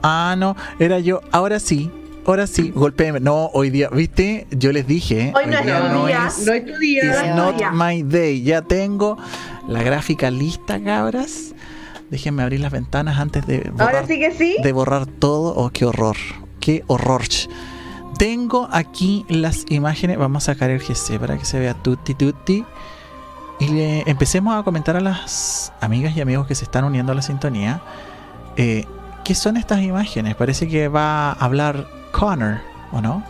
Ah, no, era yo. Ahora sí, ahora sí, golpéeme. No, hoy día, ¿viste? Yo les dije. Hoy no es tu día. No es tu día. It's No es not día. my day. Ya tengo la gráfica lista, cabras. Déjenme abrir las ventanas antes de borrar, Ahora sí que sí. de borrar todo. Oh, qué horror. Qué horror. Tengo aquí las imágenes. Vamos a sacar el GC para que se vea tutti tutti. Y le empecemos a comentar a las amigas y amigos que se están uniendo a la sintonía. eh, ¿Qué son estas imágenes? Parece que va a hablar Connor, ¿o no?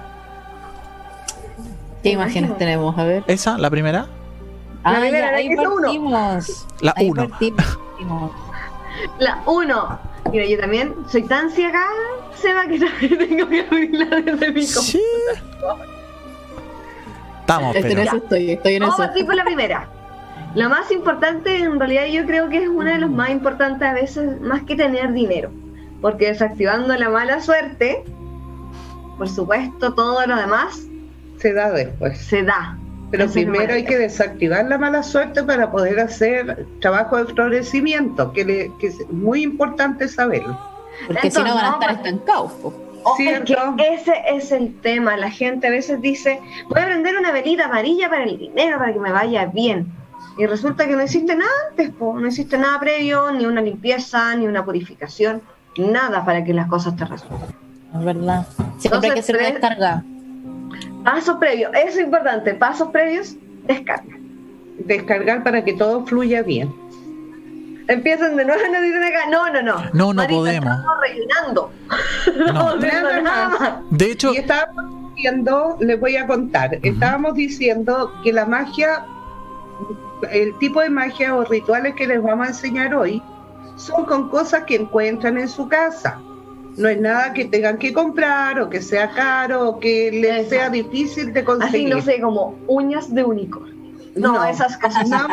¿Qué imágenes tenemos? A ver. ¿Esa? ¿La primera? Ah, primera, ya, la ahí partimos. La Ahí uno. partimos. La 1. Mira, yo también soy tan ciega, Seba, que también tengo que abrirla desde mi computador. Sí. Estamos, Este, en pero. eso estoy, estoy en Vamos eso. a partir por la primera. La más importante, en realidad, yo creo que es una de las más importantes a veces, más que tener dinero. Porque desactivando la mala suerte, por supuesto, todo lo demás Se da después. se da. Pero primero hay que desactivar la mala suerte para poder hacer trabajo de florecimiento, que, le- que es muy importante saberlo. Porque si no van a estar estancados. po. Oh, es que ese es el tema. La gente a veces dice, voy a prender una velita amarilla para el dinero, para que me vaya bien. Y resulta que no hiciste nada antes, po. no hiciste nada previo, ni una limpieza, ni una purificación, nada para que las cosas te resulten. Es verdad. Siempre hay que Entonces, hacer una descarga. Pasos previos, eso es importante, pasos previos, descarga. Descargar para que todo fluya bien. Empiezan de nuevo, nos dicen acá, no, no, no. No, no Marita, podemos. Estamos rellenando. No. haciendo Nada nada más. más. De hecho, Y estábamos diciendo, les voy a contar, estábamos diciendo que la magia, el tipo de magia o rituales que les vamos a enseñar hoy, son con cosas que encuentran en su casa. No es nada que tengan que comprar o que sea caro o que les Exacto. sea difícil de Así, conseguir. no sé, como uñas de unicornio. No, No. esas cosas. No,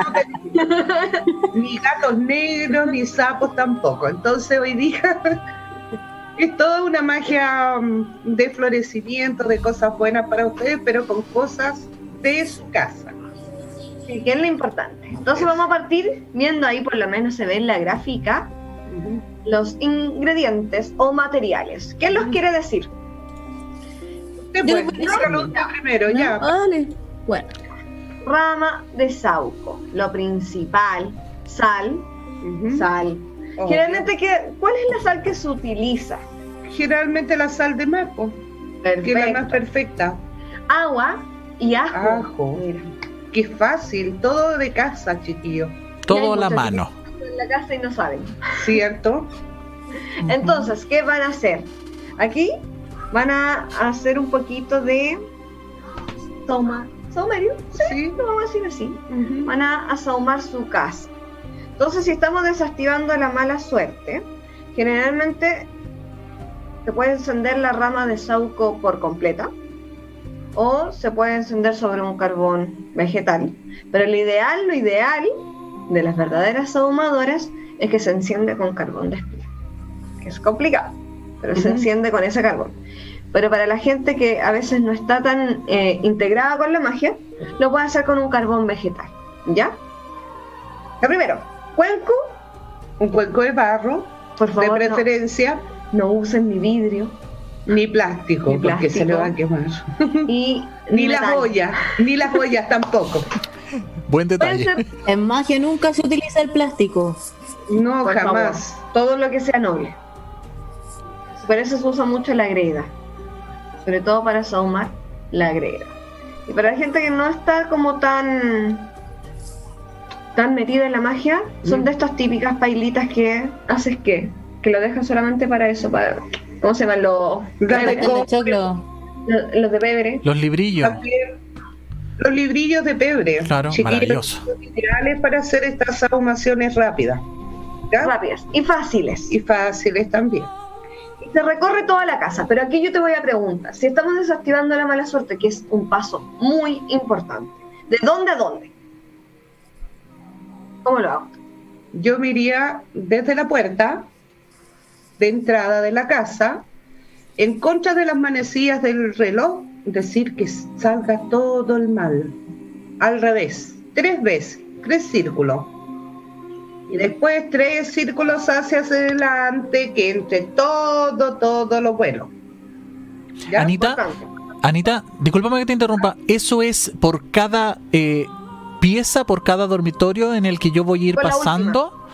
ni gatos negros, ni sapos tampoco. Entonces hoy día es toda una magia mm, de florecimiento, de cosas buenas para ustedes, pero con cosas de su casa. Sí, que es lo importante. Entonces vamos a partir viendo ahí, por lo menos se ve en la gráfica, los ingredientes o materiales. ¿Qué los quiere decir? Yo decir. usted primero, ya. Dale. Bueno, Rama de sauco, lo principal, sal, sal. Generalmente, ¿qué, ¿cuál es la sal que se utiliza? Generalmente la sal de mapo, que es la más perfecta. Agua y ajo. Ajo. Mira, Que es fácil, todo de casa, chiquillo. todo a la mano. en la casa y no saben. ¿Cierto? Entonces, ¿qué van a hacer? Aquí van a hacer un poquito de toma, saumerio, Sí. lo vamos a decir así. Van a asahumar su casa. Entonces, si estamos desactivando la mala suerte, generalmente se puede encender la rama de sauco por completa o se puede encender sobre un carbón vegetal. Pero lo ideal, lo ideal de las verdaderas ahumadoras es que se enciende con carbón de espira. Que es complicado, pero se enciende con ese carbón. Pero para la gente que a veces no está tan eh, integrada con la magia, lo puede hacer con un carbón vegetal. ¿Ya? Lo primero, cuenco, Un cuenco de barro, por de favor, no, preferencia, no usen ni vidrio ni plástico, Ni porque se le plástico. va a quemar. y Ni las ollas, ni las ollas tampoco. Buen detalle. en magia nunca se utiliza el plástico. No, Por jamás. todo lo que sea noble. Por eso se usa mucho la greda. Sobre todo para sahumar la greda. Y para la gente que no está como tan tan metida en la magia, son Mm. de estas típicas pailitas que haces que que lo dejan solamente para eso, para ¿cómo se llaman los El de los, los de pebre? Los librillos. También los librillos de pebre. Claro, maravilloso. Ideales para hacer estas ahumaciones rápidas. ¿ya? Rápidas y fáciles. Y fáciles también. Y se recorre toda la casa, pero aquí yo te voy a preguntar, si estamos desactivando la mala suerte, que es un paso muy importante, ¿de dónde a dónde? ¿Cómo lo hago? Yo me iría desde la puerta de entrada de la casa, en contra de las manecillas del reloj, decir que salga todo el mal. Al revés, tres veces, tres círculos. Y después tres círculos hacia adelante que entre todo, todo lo bueno. ¿Ya? Anita. Anita, discúlpame que te interrumpa. ¿Eso es por cada eh, pieza, por cada dormitorio en el que yo voy a ir pasando?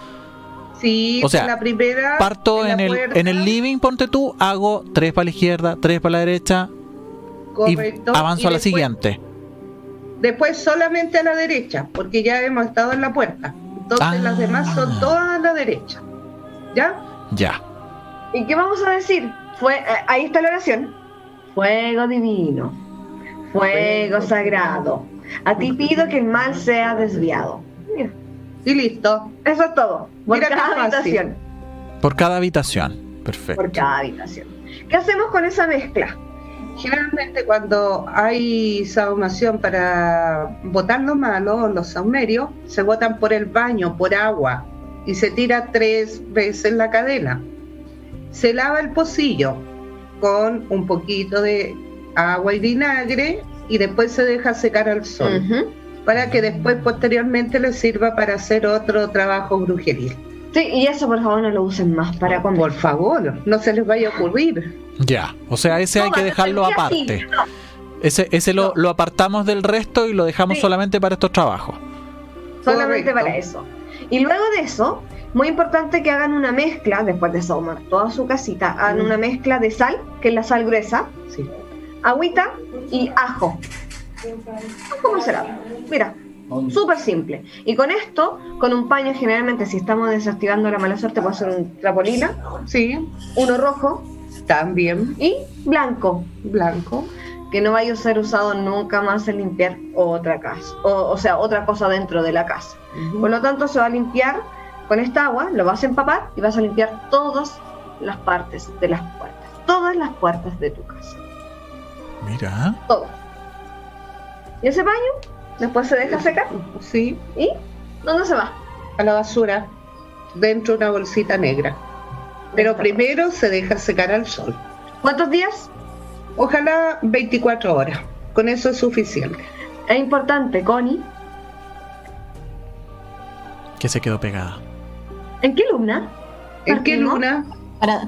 Sí, O sea, la primera. Parto en el, puerta, en el living, ponte tú, hago tres para la izquierda, tres para la derecha correcto, y avanzo y a la después- siguiente. Después solamente a la derecha, porque ya hemos estado en la puerta. Entonces Ah. las demás son todas a la derecha. ¿Ya? Ya. ¿Y qué vamos a decir? Fue, eh, ahí está la oración. Fuego divino, fuego Fuego sagrado. A ti pido que el mal sea desviado. Mira, Y listo. eso es todo. Por Mira cada habitación. Por cada habitación. Perfecto. Por cada habitación. ¿Qué hacemos con esa mezcla? Generalmente cuando hay saumación para botar lo malo, los saumerios, se botan por el baño, por agua, y se tira tres veces la cadena. Se lava el pocillo con un poquito de agua y vinagre y después se deja secar al sol. Para que después posteriormente le sirva para hacer otro trabajo brujeril. Sí, y eso por favor no lo usen más para comer. Por favor, no se les vaya a ocurrir. Ya. O sea, ese hay que dejarlo así, aparte. no. Ese, ese lo, lo apartamos del resto y lo dejamos Sí. solamente para estos trabajos. solamente Correcto. para eso. Y luego de eso, muy importante que hagan una mezcla, después de saumar toda su casita, hagan Mm. una mezcla de sal, que es la sal gruesa, Sí. agüita y ajo. ¿Cómo será? Mira, súper simple. Y con esto, con un paño, generalmente si estamos desactivando la mala suerte, puede ser un trapolina, Sí, uno rojo también y blanco, blanco. que no vaya a ser usado nunca más en limpiar otra casa, o, o sea, otra cosa dentro de la casa. Por lo tanto, se va a limpiar con esta agua, lo vas a empapar y vas a limpiar todas las partes de las puertas. Todas las puertas de tu casa. Mira. Todas. Y ese baño después se deja secar. Sí, ¿Y dónde se va? a la basura, dentro de una bolsita negra. Pero primero se deja secar al sol. ¿Cuántos días? Ojalá 24 horas. Con eso es suficiente. Es importante, Connie. Que se quedó pegada. ¿En qué luna? ¿En qué luna? Para,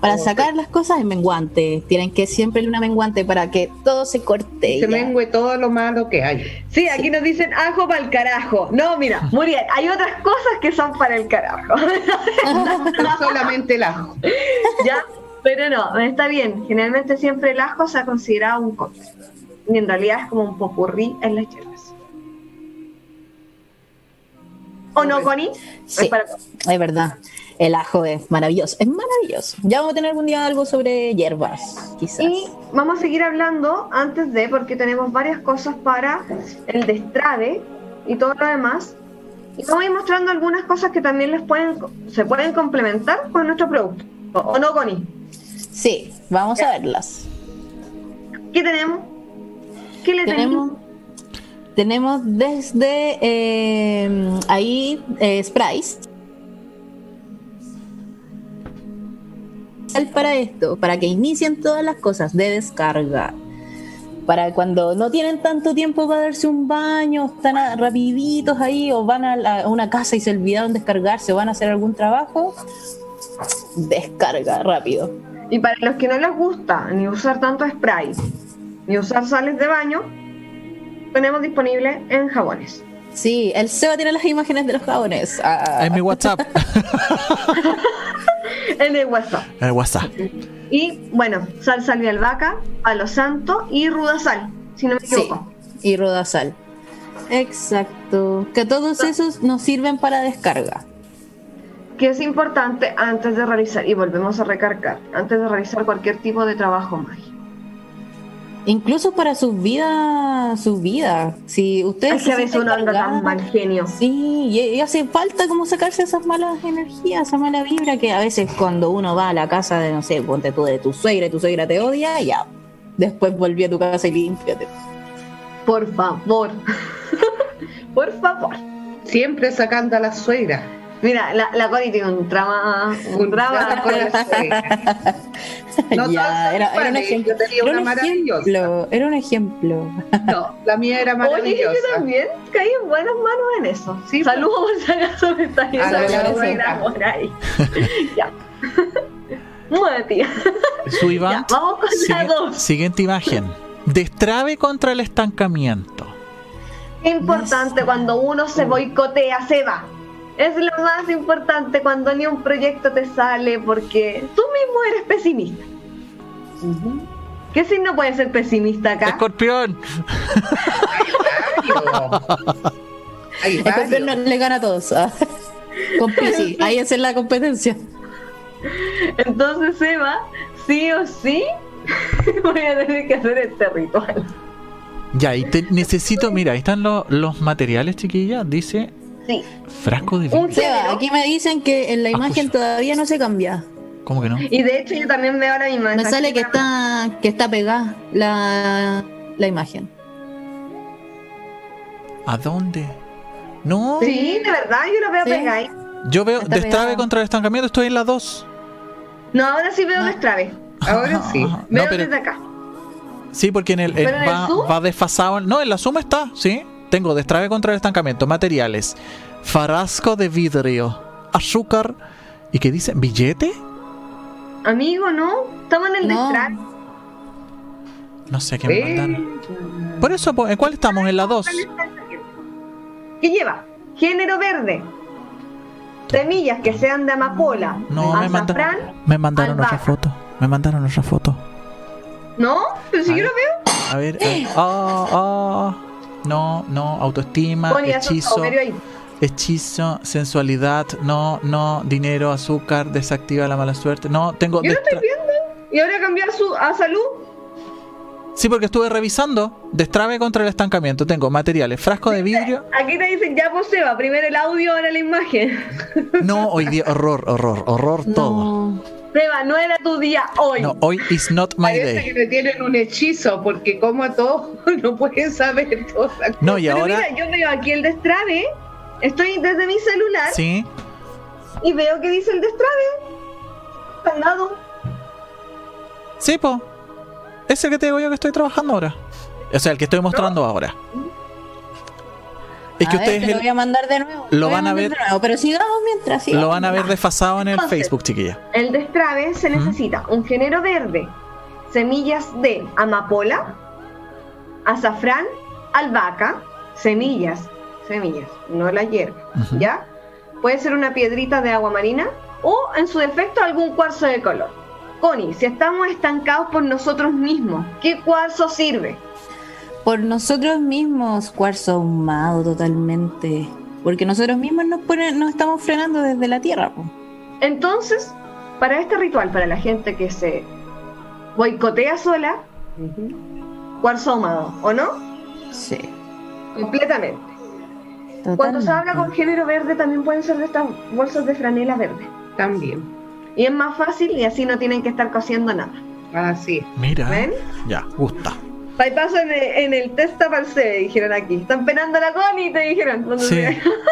para sacar las cosas en menguante. Tienen que siempre luna menguante para que todo se corte. Se mengue todo lo malo que hay. Sí, aquí nos dicen ajo para el carajo. No, mira, Muriel, hay otras cosas que son para el carajo. No solamente el ajo. ¿Ya? Pero no, está bien. Generalmente siempre el ajo se ha considerado un cóctel. Y en realidad es como un popurrí en las hierbas. ¿O no, Connie? Sí. Es para- Es verdad. El ajo es maravilloso. Es maravilloso. Ya vamos a tener algún día algo sobre hierbas, quizás. Y vamos a seguir hablando antes de, porque tenemos varias cosas para el destrave y todo lo demás. Y vamos a ir mostrando algunas cosas que también les pueden, se pueden complementar con nuestro producto. ¿O, no, Connie? Sí, vamos a verlas. ¿Qué tenemos? ¿Qué le Tenemos, tenemos desde eh, ahí eh, sprays. Para esto, para que inicien todas las cosas de descarga. Para cuando no tienen tanto tiempo para darse un baño, están a- rapiditos ahí o van a, a una casa y se olvidaron descargarse o van a hacer algún trabajo, descarga rápido. Y para los que no les gusta ni usar tanto spray, ni usar sales de baño, tenemos disponible en jabones. Sí, el Seba tiene las imágenes de los jabones. Ah, En mi WhatsApp. En el WhatsApp. El WhatsApp. Y bueno, sal salvia albahaca, palo santo y ruda sal, si no me Sí, equivoco. y rodasal. Exacto. Que todos esos nos sirven para descarga. Que es importante antes de realizar, y volvemos a recargar, antes de realizar cualquier tipo de trabajo mágico. Incluso para su vida, su vida. Si ustedes Es que a veces uno anda tan mal genio. Sí, y, y hace falta como sacarse esas malas energías, esa mala vibra que a veces cuando uno va a la casa de, no sé, ponte tú de tu suegra y tu suegra te odia, ya. Después volví a tu casa y límpiate. Por favor. Por favor. Siempre sacando a la suegra. Mira, la, la Connie tiene un trama. Un, drama drama con No todas ya, era, era un ejemplo. yo tenía Era una un ejemplo. Era un ejemplo. No, la mía era Oye, maravillosa. yo también caí en buenas manos en eso. Sí, Saludos por si acaso por ahí. ya. Muy tía. Su Iván. Ya, vamos con la dos. siguiente imagen. Destrave contra el estancamiento. Qué importante cuando uno se boicotea, se va. Es lo más importante cuando ni un proyecto te sale porque tú mismo eres pesimista. Ujú. ¿Qué signo puede ser pesimista acá? Escorpión. Campeón no le gana a todos. ah. Con ahí esa es la competencia. Entonces, Eva, sí o sí, voy a tener que hacer este ritual. Ya, y te necesito, mira, ahí están los, los materiales, chiquilla. Dice Sí. frasco de Un vidrio. Seba, aquí me dicen que en la imagen Acusa. todavía no se cambia. ¿Cómo que no? Y de hecho, yo también veo ahora mismo. Me sale que está que está pegada la, la imagen. ¿A dónde? No. Sí, de verdad, yo lo veo Sí. pegada ahí. Yo veo Está destrave pegado. contra el estancamiento, estoy en la 2. No, ahora sí veo No. destrave. Ahora sí. No, Veo pero, desde acá. sí, porque en el, ¿Pero en el va desfasado. No, en la suma está, sí. Tengo destrave contra el estancamiento, materiales, frasco de vidrio, azúcar y qué dice, billete. Amigo, no. Estamos en el No. destrave. No sé qué me Eh, mandaron. Por eso, ¿en cuál estamos? En la 2. ¿Qué lleva? Género verde. Semillas que sean de amapola. No, me, manda- azafrán. me mandaron otra foto. Me mandaron otra foto. ¿No? Pero si A yo ver. lo veo. A ver, a ver. Ah, ah. No, no, autoestima, hechizo, hechizo, sensualidad, no, no, dinero, azúcar, desactiva la mala suerte. No, tengo Yo lo estoy viendo. Y ahora cambiar su, a salud. Sí, porque estuve revisando. Destrave contra el estancamiento. Tengo materiales, frasco de vidrio. Aquí te dicen, ya pues Seba, primero el audio, ahora la imagen. No, hoy día, horror, horror, horror todo. No. Seba, no era tu día hoy. No, hoy is not my Parece que day. le tienen un hechizo, porque como a todos no pueden saber todas No, y Pero ahora. mira, yo veo aquí el destrave. Estoy desde mi celular Sí, y veo que dice el destrave. Candado. sí, po. Es el que te digo yo que estoy trabajando ahora. O sea, el que estoy mostrando ahora. Es que A ver, ustedes te lo el- voy a mandar de nuevo. lo Te voy van a ver- de nuevo, pero sigamos mientras. sigamos. lo van a ver desfasado en el Entonces, Facebook, chiquilla. El destrave se ¿Mm? necesita un género verde, semillas de amapola, azafrán, albahaca, semillas, semillas, no la hierba. ¿ya? Puede ser una piedrita de agua marina o, en su defecto, algún cuarzo de color. Connie, si estamos estancados por nosotros mismos, ¿qué cuarzo sirve? Por nosotros mismos, cuarzo ahumado totalmente. Porque nosotros mismos nos, ponen, nos estamos frenando desde la tierra. po. Entonces, para este ritual, para la gente que se boicotea sola, cuarzo ahumado, ¿o no? Sí. Completamente. Cuando se habla con totalmente. género verde también pueden ser de estas bolsas de franela verde. También. Y es más fácil y así no tienen que estar cociendo nada. Así. Mira. ¿Ven? Ya, gusta. Bypaso en el, en el testa parse, dijeron aquí. Están penando a la Connie, te dijeron. cuando Sí.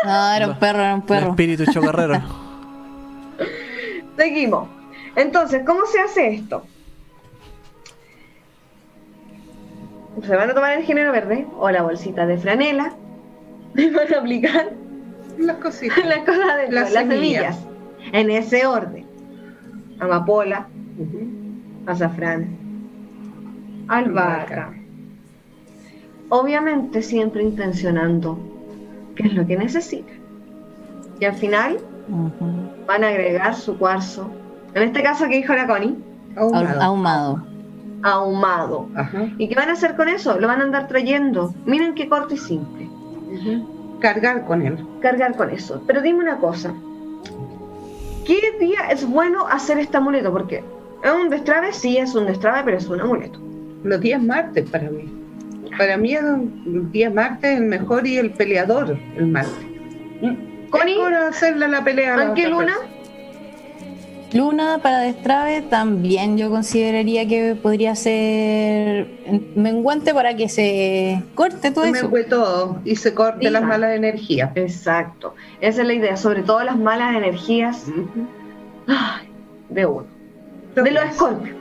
No, era un perro, era un El perro. espíritu chocarrero. Seguimos. Entonces, ¿cómo se hace esto? Se van a tomar el género verde o la bolsita de franela y van a aplicar Las cositas. las cosas de Las las, semillas. semillas en ese orden. Amapola, azafrán, albahaca. Obviamente siempre intencionando qué es lo que necesitan. Y al final van a agregar su cuarzo. En este caso que dijo la Connie, Ahumado. Ahumado. ahumado. Ajá. ¿Y qué van a hacer con eso? Lo van a andar trayendo. Miren qué corto y simple. Cargar con él. Cargar con eso. Pero dime una cosa. ¿Qué día es bueno hacer este amuleto? Porque es un destrave, sí es un destrave, pero es un amuleto. Los días martes para mí. Para mí el día martes el mejor y el peleador el martes. Connie, Es por hacerle la pelea a la ¿en qué luna? persona. Luna para destrave también yo consideraría que podría ser menguante para que se corte todo Se eso. mengue todo y se corte Sí. las malas energías. Exacto. Esa es la idea, sobre todo las malas energías de uno. De los escorpios.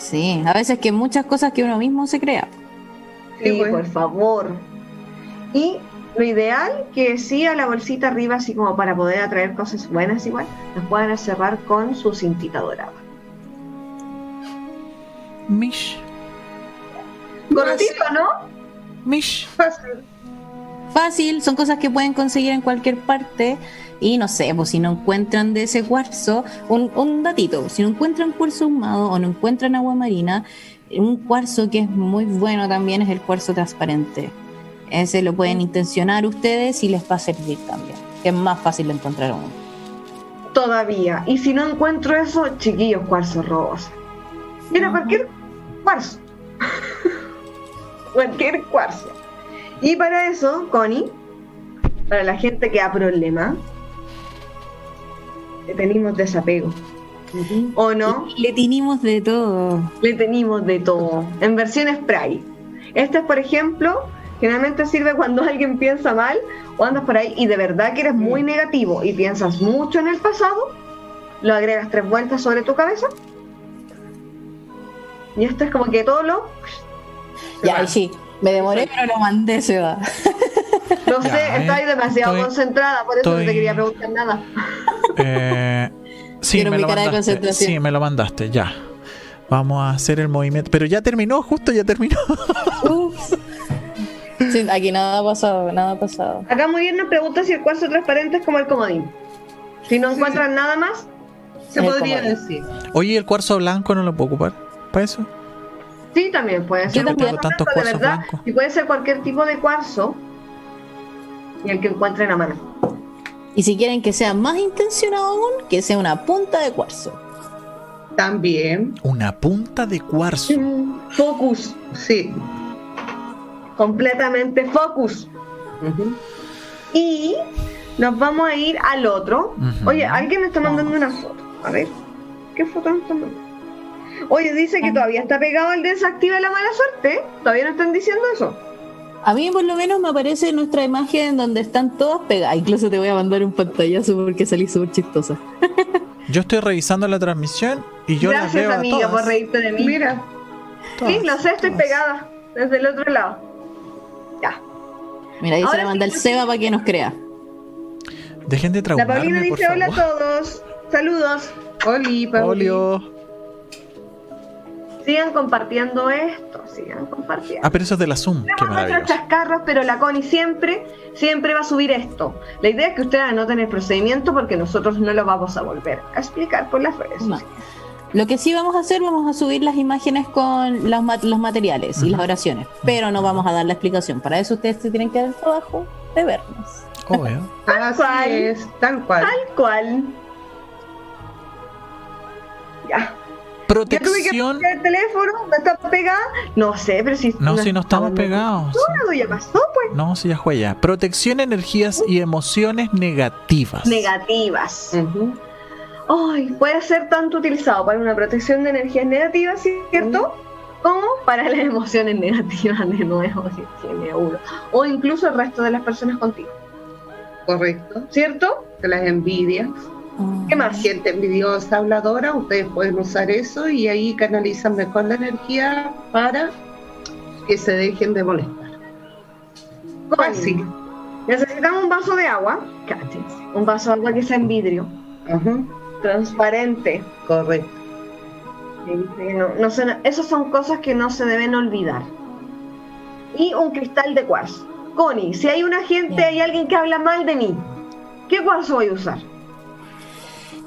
Sí, a veces que muchas cosas que uno mismo se crea. Sí, Sí, pues. por favor. Y lo ideal que sí a la bolsita arriba, así como para poder atraer cosas buenas igual, las puedan cerrar con su cintita dorada. Mish, Cortito, ¿no? mish. Fácil. Fácil, son cosas que pueden conseguir en cualquier parte. Y no sé, pues si no encuentran de ese cuarzo, un, un datito, si no encuentran cuarzo ahumado o no encuentran agua marina, un cuarzo que es muy bueno también es el cuarzo transparente. Ese lo pueden intencionar ustedes y les va a servir también. que Es más fácil de encontrar uno. Todavía. Y si no encuentro eso, chiquillos, cuarzo rosa. Mira, cualquier cuarzo. cualquier cuarzo. Y para eso, Connie, para la gente que da problema, le tenemos desapego. ¿O no? Le tenemos de todo. Le tenemos de todo. En versión spray. Este es, por ejemplo, generalmente sirve cuando alguien piensa mal o andas por ahí y de verdad que eres muy negativo y piensas mucho en el pasado. Lo agregas tres vueltas sobre tu cabeza. Y esto es como que todo lo. Ya, ahí sí. Me demoré, pero lo mandé, se va. No Ya, sé, eh, estoy demasiado estoy- concentrada, por eso no te quería preguntar nada. Eh, sí, Quiero me mi lo cara de mandaste. concentración. Sí, me lo mandaste, ya. Vamos a hacer el movimiento. Pero ya terminó, justo ya terminó. Ups. Sí, aquí nada ha pasado, nada ha pasado. Acá muy bien nos pregunta si el cuarzo transparente es como el comodín. Si no encuentran nada más, Se Es podría decir. Oye, ¿el cuarzo blanco no lo puedo ocupar? ¿Para eso? Sí, también puede ser. Yo también. Tengo tantos de cuarzos verdad, blancos. Y puede ser cualquier tipo de cuarzo y el que encuentren a mano. Y si quieren que sea más intencionado aún, que sea una punta de cuarzo. También, Una punta de cuarzo. Focus, sí. completamente focus. Y nos vamos a ir al otro. Oye, alguien me está mandando una foto. A ver, ¿qué foto me está mandando? Oye, dice que todavía está pegado el desactive la mala suerte. ¿Todavía no están diciendo eso? A mí por lo menos me aparece nuestra imagen donde están todas pegadas. Incluso te voy a mandar un pantallazo porque salí súper chistosa. Yo estoy revisando la transmisión y yo las Gracias, veo a amiga, todas. por reírte de mí. Mira, todas, sí, lo sé, estoy todas. pegada. Desde el otro lado. Ya. Mira, ahí se Ahora la manda sí, el Seba para que nos crea. Dejen de La traumarme, Paulina por dice hola a todos. Saludos. Oli, Pauli. Sigan compartiendo esto. Sigan compartiendo. Ah, pero eso es de la Zoom. Qué maravilloso. chascarros, pero la Connie siempre, siempre va a subir esto. La idea es que ustedes anoten el procedimiento porque nosotros no lo vamos a volver a explicar por las redes. No. Lo que sí vamos a hacer, vamos a subir las imágenes con los, ma- los materiales y las oraciones, pero no vamos a dar la explicación. Para eso ustedes se tienen que dar el trabajo de vernos. Obvio. Así cual. es, tal cual. Tal cual. Ya. Ya tuve que Protección. poner el teléfono, ¿no está pegada? No sé, pero si No, si no estamos pegados. pegados. Ya pasó, pues. No, si ya fue ya. Protección, energías y emociones negativas. Negativas. Ujú. Ay, puede ser tanto utilizado para una protección de energías negativas, ¿cierto? Como para las emociones negativas de nuevo, si tiene uno. O incluso el resto de las personas contigo, Correcto. ¿cierto? Que las envidias. ¿Qué más? Gente envidiosa, habladora, ustedes pueden usar eso y ahí canalizan mejor la energía para que se dejen de molestar. Fácil. Necesitamos un vaso de agua, cáchense, un vaso de agua que sea en vidrio, transparente. Correcto. que que no- no se- esas son cosas que no se deben olvidar. Y un cristal de cuarzo. Connie, si hay una gente, Bien. hay alguien que habla mal de mí, ¿qué cuarzo voy a usar?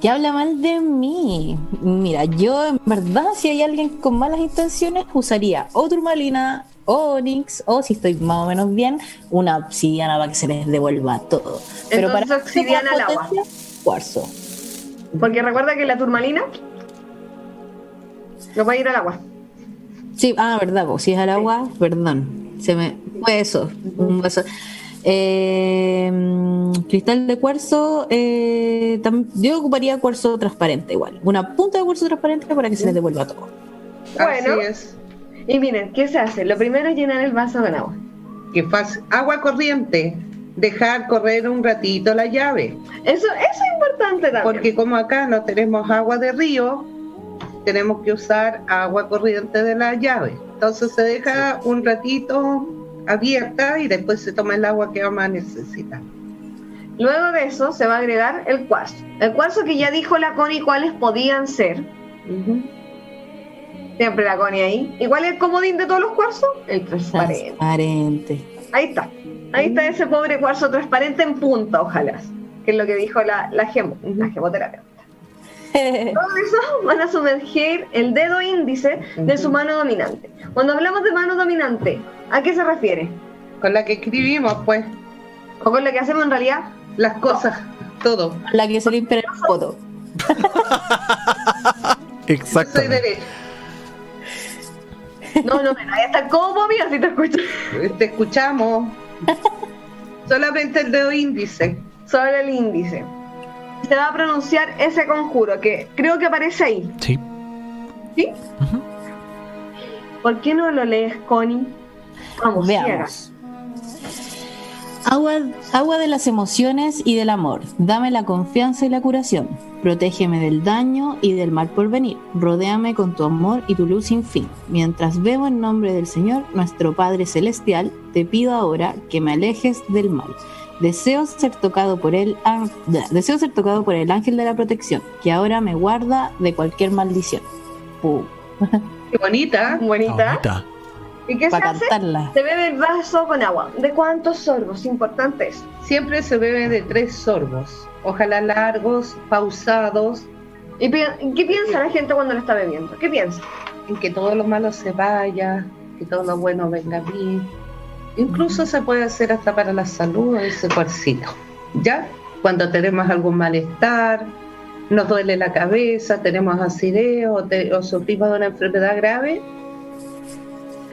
Que habla mal de mí. Mira, yo en verdad, si hay alguien con malas intenciones, usaría o turmalina, o onix, o si estoy más o menos bien, una obsidiana para que se les devuelva todo. Pero Entonces, para obsidiana al agua. cuarzo. Porque recuerda que la turmalina no va a ir al agua. Sí, ah, verdad, pues si es al agua, perdón. Se me fue eso. Un vaso. Eh, mm, cristal de cuarzo, eh, yo ocuparía cuarzo transparente igual. Una punta de cuarzo transparente para que se les devuelva todo. Bueno. Así es. Y miren, ¿qué se hace? Lo primero es llenar el vaso con agua. Que fácil. Agua corriente. Dejar correr un ratito la llave. Eso, eso es importante también. Porque como acá no tenemos agua de río, tenemos que usar agua corriente de la llave. Entonces se deja un ratito abierta y después se toma el agua que vamos a necesitar. Luego de eso se va a agregar el cuarzo. El cuarzo que ya dijo la Connie cuáles podían ser. Ujú. Siempre la Connie ahí. Igual el comodín de todos los cuarzos, el transparente. Transparente. Ahí está. Ahí está ese pobre cuarzo transparente en punta, ojalá. Que es lo que dijo la, la, gemo, la gemoterapia. Todo eso van a sumergir el dedo índice de su mano dominante. Cuando hablamos de mano dominante, ¿a qué se refiere? Con la que escribimos, pues, ¿O con lo que hacemos en realidad? las cosas, todo. La que se limpia el foto. Exacto. Soy. No, no, mira, ahí está como mira si te escucho. Te escuchamos. Solamente el dedo índice. Sobre el índice. Se va a pronunciar ese conjuro que creo que aparece ahí. Sí. ¿Sí? ¿Por qué no lo lees, Connie? Vamos, ciega. Veamos. Agua, agua de las emociones y del amor. Dame la confianza y la curación. Protégeme del daño y del mal por venir. Rodéame con tu amor y tu luz sin fin. Mientras veo en nombre del Señor, nuestro Padre Celestial, te pido ahora que me alejes del mal. Deseo ser tocado por el deseo ser tocado por el ángel de la protección, que ahora me guarda de cualquier maldición. Pum. Qué bonita. Bonita. Bonita. ¿Y qué se Para hace? cantarla. Se bebe el vaso con agua. ¿De cuántos sorbos? Importante eso. Siempre se bebe de tres sorbos. Ojalá largos, pausados, ¿Y pi- qué piensa la gente cuando lo está bebiendo? ¿Qué piensa? en que todo lo malo se vaya, que todo lo bueno venga mí. Incluso se puede hacer hasta para la salud ese cuarcito. ¿Ya? Cuando tenemos algún malestar, nos duele la cabeza, tenemos acidez o, te- o sufrimos de una enfermedad grave,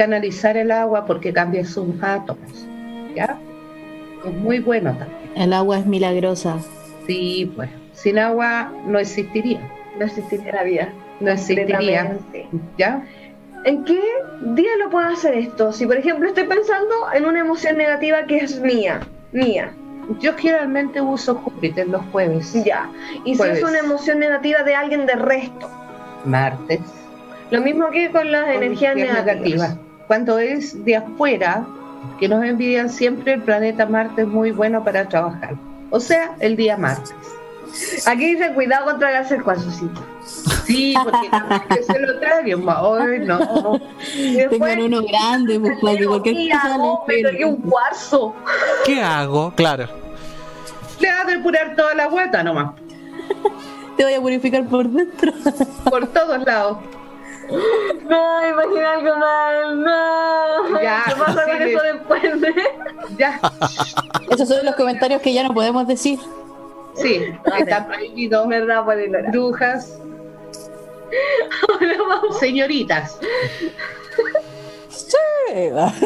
canalizar el agua porque cambia sus átomos. ¿Ya? Es muy bueno también. El agua es milagrosa. Sí, pues. Sin agua no existiría. No existiría la vida. No existiría. ¿Ya? ¿En qué día lo puedo hacer esto? Si por ejemplo estoy pensando en una emoción negativa que es mía, mía, Yo generalmente uso Júpiter los jueves, ya. Y si es una emoción negativa de alguien de resto, martes. lo mismo que con las energías energías negativas. Cuando es de afuera, que nos envidian siempre, el planeta Marte es muy bueno para trabajar. O sea, el día martes. Aquí dice cuidado contra el hacer cuarzocito. Sí, porque capaz que se lo traguen. ma- Ay, no. Después, Tengan uno grande, pues, que cualquier ¿qué cosa hago? pegue. toqué un cuarzo. ¿Qué hago? Claro. Le va a depurar toda la guata nomás, Te voy a purificar por dentro. por todos lados. No, imagina algo mal. No. Ya, ¿Qué pasa con sí, eso después de.? Ya, Esos son los comentarios que ya no podemos decir. sí, está prohibido. ¿Verdad? Brujas, Ahora vamos. señoritas.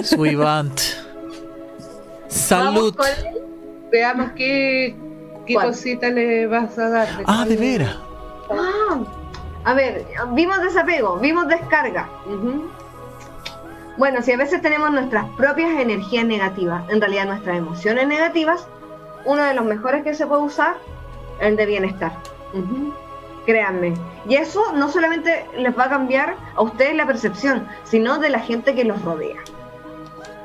Suivant. Salud. Vamos con- Veamos qué, qué cosita le vas a dar. Ah, de veras. Ah, a ver, vimos desapego, vimos descarga. Bueno, si a veces tenemos nuestras propias energías negativas, en realidad nuestras emociones negativas, uno de los mejores que se puede usar es el de bienestar. Créanme. Y eso no solamente les va a cambiar a ustedes la percepción, sino de la gente que los rodea.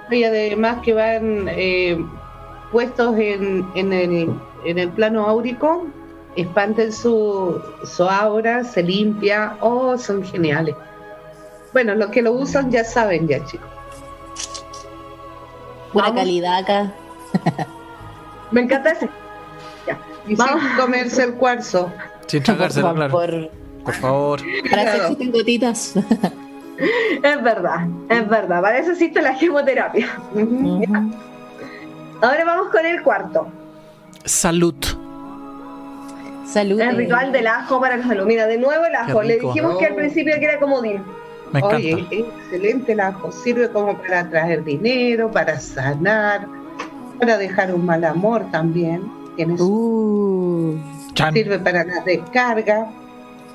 Y además que van eh, puestos en, en, el, en el plano áurico, expanden su, su aura, se limpia, oh, son geniales. Bueno, los que lo usan ya saben ya, chicos. Pura Vamos. calidad acá. Me encanta ese. Ya. Y Vamos. sin comerse el cuarzo. Sin tragárselo, claro. Por- Por favor. para eso Claro. existen gotitas. Es verdad, es verdad. Para eso existe la gemoterapia. Ahora vamos con el cuarto. Salud. Salud. El ritual del ajo para la salud. Mira, de nuevo el ajo. Le dijimos que al Oh. principio que era comodín. Me encanta. Oye, excelente el ajo. Sirve como para traer dinero, para sanar. Para dejar un mal amor también. Tiene su- Uh. Sirve para la descarga.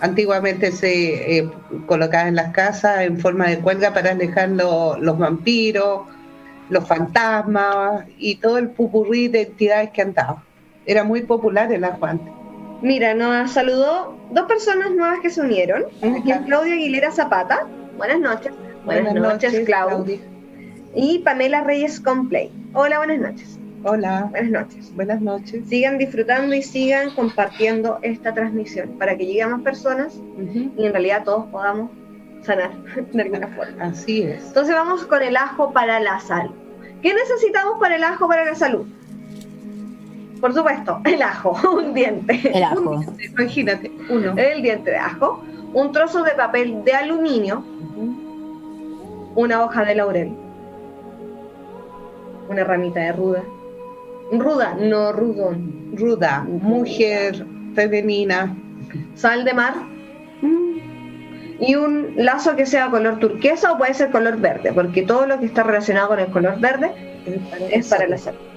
Antiguamente se eh, colocaba en las casas en forma de cuelga para alejar lo- los vampiros, los fantasmas y todo el pupurrí de entidades que andaban. Era muy popular el ajo antes. Mira, nos saludó dos personas nuevas que se unieron. Aquí es. Claudia Aguilera Zapata. Buenas noches. Buenas, noches, Clau. Claudia. Y Pamela Reyes Complay. Hola, buenas noches. Hola, Buenas noches. buenas noches. Sigan disfrutando y sigan compartiendo esta transmisión para que llegue a más personas y en realidad todos podamos sanar de alguna forma. Así es. Entonces vamos con el ajo para la salud. ¿Qué necesitamos para el ajo para la salud? Por supuesto, el ajo, un diente. el ajo. Imagínate, uno. El diente de ajo, un trozo de papel de aluminio, una hoja de laurel, una ramita de ruda. Ruda, no rudón. Ruda, mujer, femenina. Sal de mar y un lazo que sea color turquesa o puede ser color verde, porque todo lo que está relacionado con el color verde es para la salud.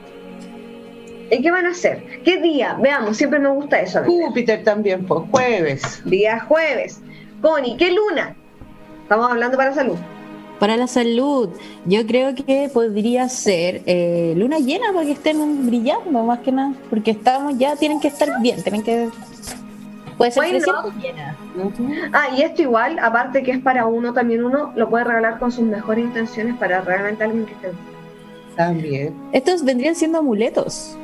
¿Y qué van a hacer? ¿Qué día? Veamos, siempre nos gusta eso. Júpiter también, pues jueves. Día jueves. Connie, ¿qué luna? Estamos hablando para salud. Para la salud, yo creo que podría ser eh, luna llena para que estén brillando más que nada, porque estamos ya tienen que estar bien, tienen que puede ser Why 300 not? llena. Ah, y esto igual, aparte que es para uno, también uno lo puede regalar con sus mejores intenciones para realmente alguien que esté También. Estos vendrían siendo amuletos.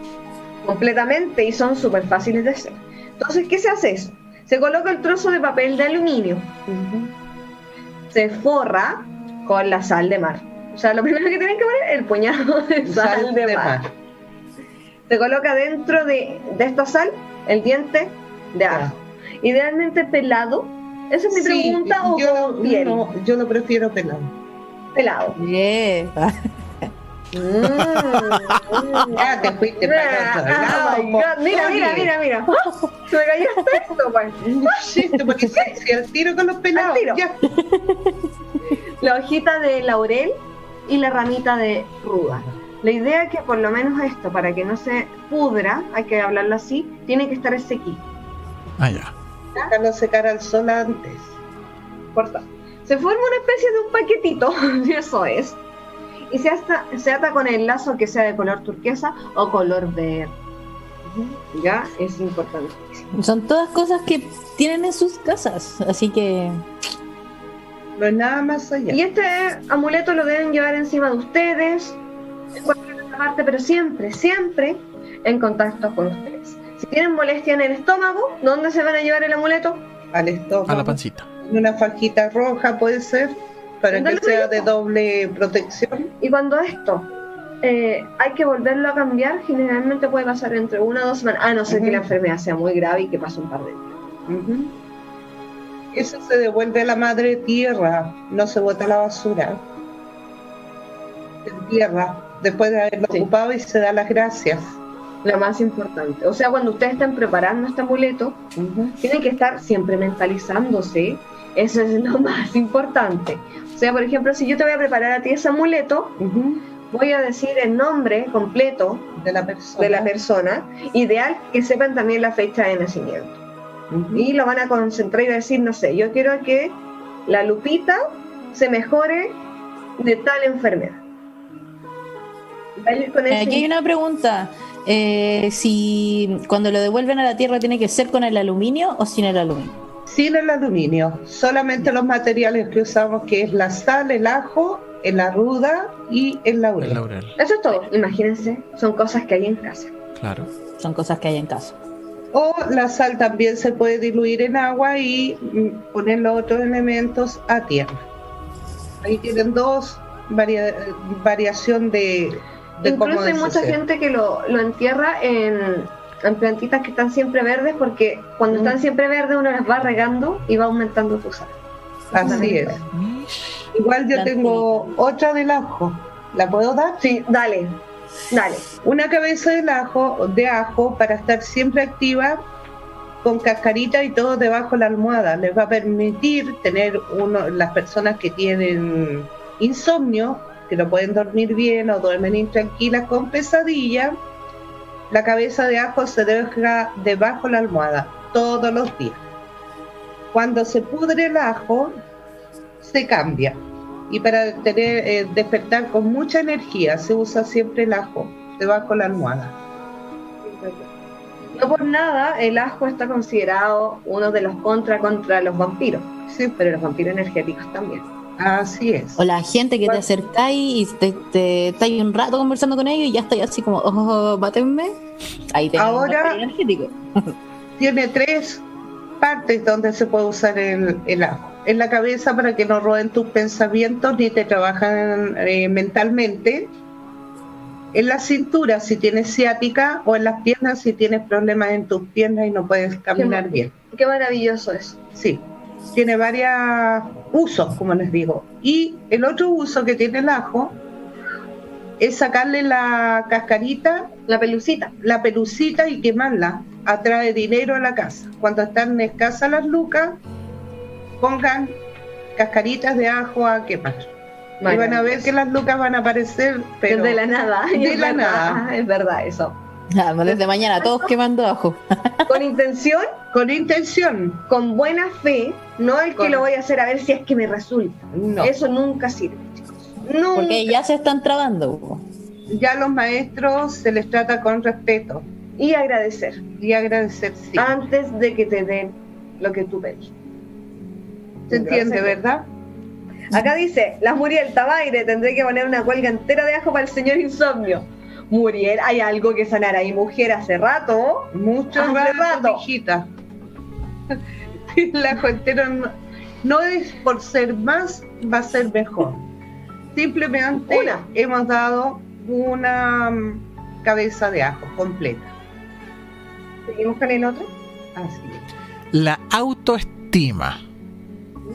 Completamente y son súper fáciles de hacer. Entonces, ¿qué se hace eso? Se coloca el trozo de papel de aluminio, se forra con la sal de mar. O sea, lo primero que tienen que poner es el puñado de sal, de, mar. Se coloca dentro de, de esta sal el diente de ajo. Idealmente pelado. Esa es mi Sí, pregunta o yo, con piel. no, yo lo prefiero pelado. Pelado. Yeah. Mm. Ya te fuiste para otro Ah, oh. Mira, mira, mira, mira. Se me cayó el texto, pues. Sí, te pones sexy al tiro con los pelados. Al tiro. Ya. La hojita de laurel y la ramita de ruda. La idea es que por lo menos esto, para que no se pudra, hay que hablarlo así, tiene que estar sequito. Ah, ya. Déjalo secar al sol antes. Corta. Se forma una especie de un paquetito, eso es. Y se ata, se ata con el lazo que sea de color turquesa o color verde. Ya, es importante. Son todas cosas que tienen en sus casas, así que No es nada más allá. Y este amuleto lo deben llevar encima de ustedes, en cualquier otra parte, pero siempre, siempre en contacto con ustedes. Si tienen molestia en el estómago, ¿dónde se van a llevar el amuleto? Al estómago. A la pancita. En una fajita roja puede ser, para que sea de doble protección. Y cuando esto eh, hay que volverlo a cambiar, generalmente puede pasar entre una o dos semanas, a no ser que la enfermedad sea muy grave y que pase un par de días. Eso se devuelve a la madre tierra, no se bota a la basura. En tierra, después de haberlo Sí. ocupado y se da las gracias. Lo más importante. O sea, cuando ustedes estén preparando este amuleto, Ujú. tienen que estar siempre mentalizándose. Eso es lo más importante. O sea, por ejemplo, si yo te voy a preparar a ti ese amuleto, voy a decir el nombre completo De la persona. de la persona. Ideal que sepan también la fecha de nacimiento. Y lo van a concentrar y decir, no sé, yo quiero que la Lupita se mejore de tal enfermedad. Con ese- aquí hay una pregunta. Eh, si cuando lo devuelven a la tierra tiene que ser con el aluminio o sin el aluminio. Sin el aluminio, solamente los materiales que usamos, que es la sal, el ajo, la ruda y el laurel. El laurel. Eso es todo. Imagínense, son cosas que hay en casa. Claro. Son cosas que hay en casa. O la sal también se puede diluir en agua y mm, poner los otros elementos a tierra. Ahí tienen dos varia- variación de, de cómo Incluso hay mucha gente que lo, lo entierra en, en plantitas que están siempre verdes porque cuando Mm. están siempre verdes uno las va regando y va aumentando tu sal. Así es. Igual yo tengo otra del ajo. ¿La puedo dar? Sí, dale, dale. Una cabeza del ajo, de ajo para estar siempre activa con cascarita y todo debajo de la almohada. Les va a permitir tener uno, las personas que tienen insomnio, que no pueden dormir bien o duermen intranquilas con pesadilla, la cabeza de ajo se deja debajo de la almohada todos los días. Cuando se pudre el ajo, se cambia. Y para tener, eh, despertar con mucha energía, se usa siempre el ajo debajo de la almohada. No por nada el ajo está considerado uno de los contra contra los vampiros. Sí, pero los vampiros energéticos también. Así es. O la gente que te acercáis y te, te estáis un rato conversando con ellos y ya estáis así como, oh, mátenme. Ahí te Ahora- energético. Tiene tres partes donde se puede usar el, el ajo. En la cabeza para que no roben tus pensamientos ni te trabajan eh, mentalmente. En la cintura si tienes ciática o en las piernas si tienes problemas en tus piernas y no puedes caminar Qué bien. Qué maravilloso es. Sí, tiene varios usos, como les digo. Y el otro uso que tiene el ajo es sacarle la cascarita, La pelucita. la pelucita y quemarla. Atrae dinero a la casa. Cuando están escasas las lucas, pongan cascaritas de ajo a quemar. Y van a ver que las lucas van a aparecer, pero de la nada. de la nada. Es verdad eso. Desde mañana todos quemando ajo. Con intención, con intención. con buena fe, no el que Con- lo voy a hacer a ver si es que me resulta. No. Eso nunca sirve, chicos. Nunca. Porque ya se están trabando. Ya los maestros se les trata con respeto Y agradecer y agradecer. sí. antes de que te den lo que tú pedís. ¿Se entiende, verdad? Acá dice, la Muriel Tabaire, tendré que poner una cuelga entera de ajo para el señor insomnio. Muriel, hay algo que sanar ahí, mujer, hace rato. Mucho Hace rato. El ajo entero no, no es por ser más, va a ser mejor. Simplemente Una. hemos dado una mm, cabeza de ajo completa. Seguimos con el otro. Así es. La autoestima.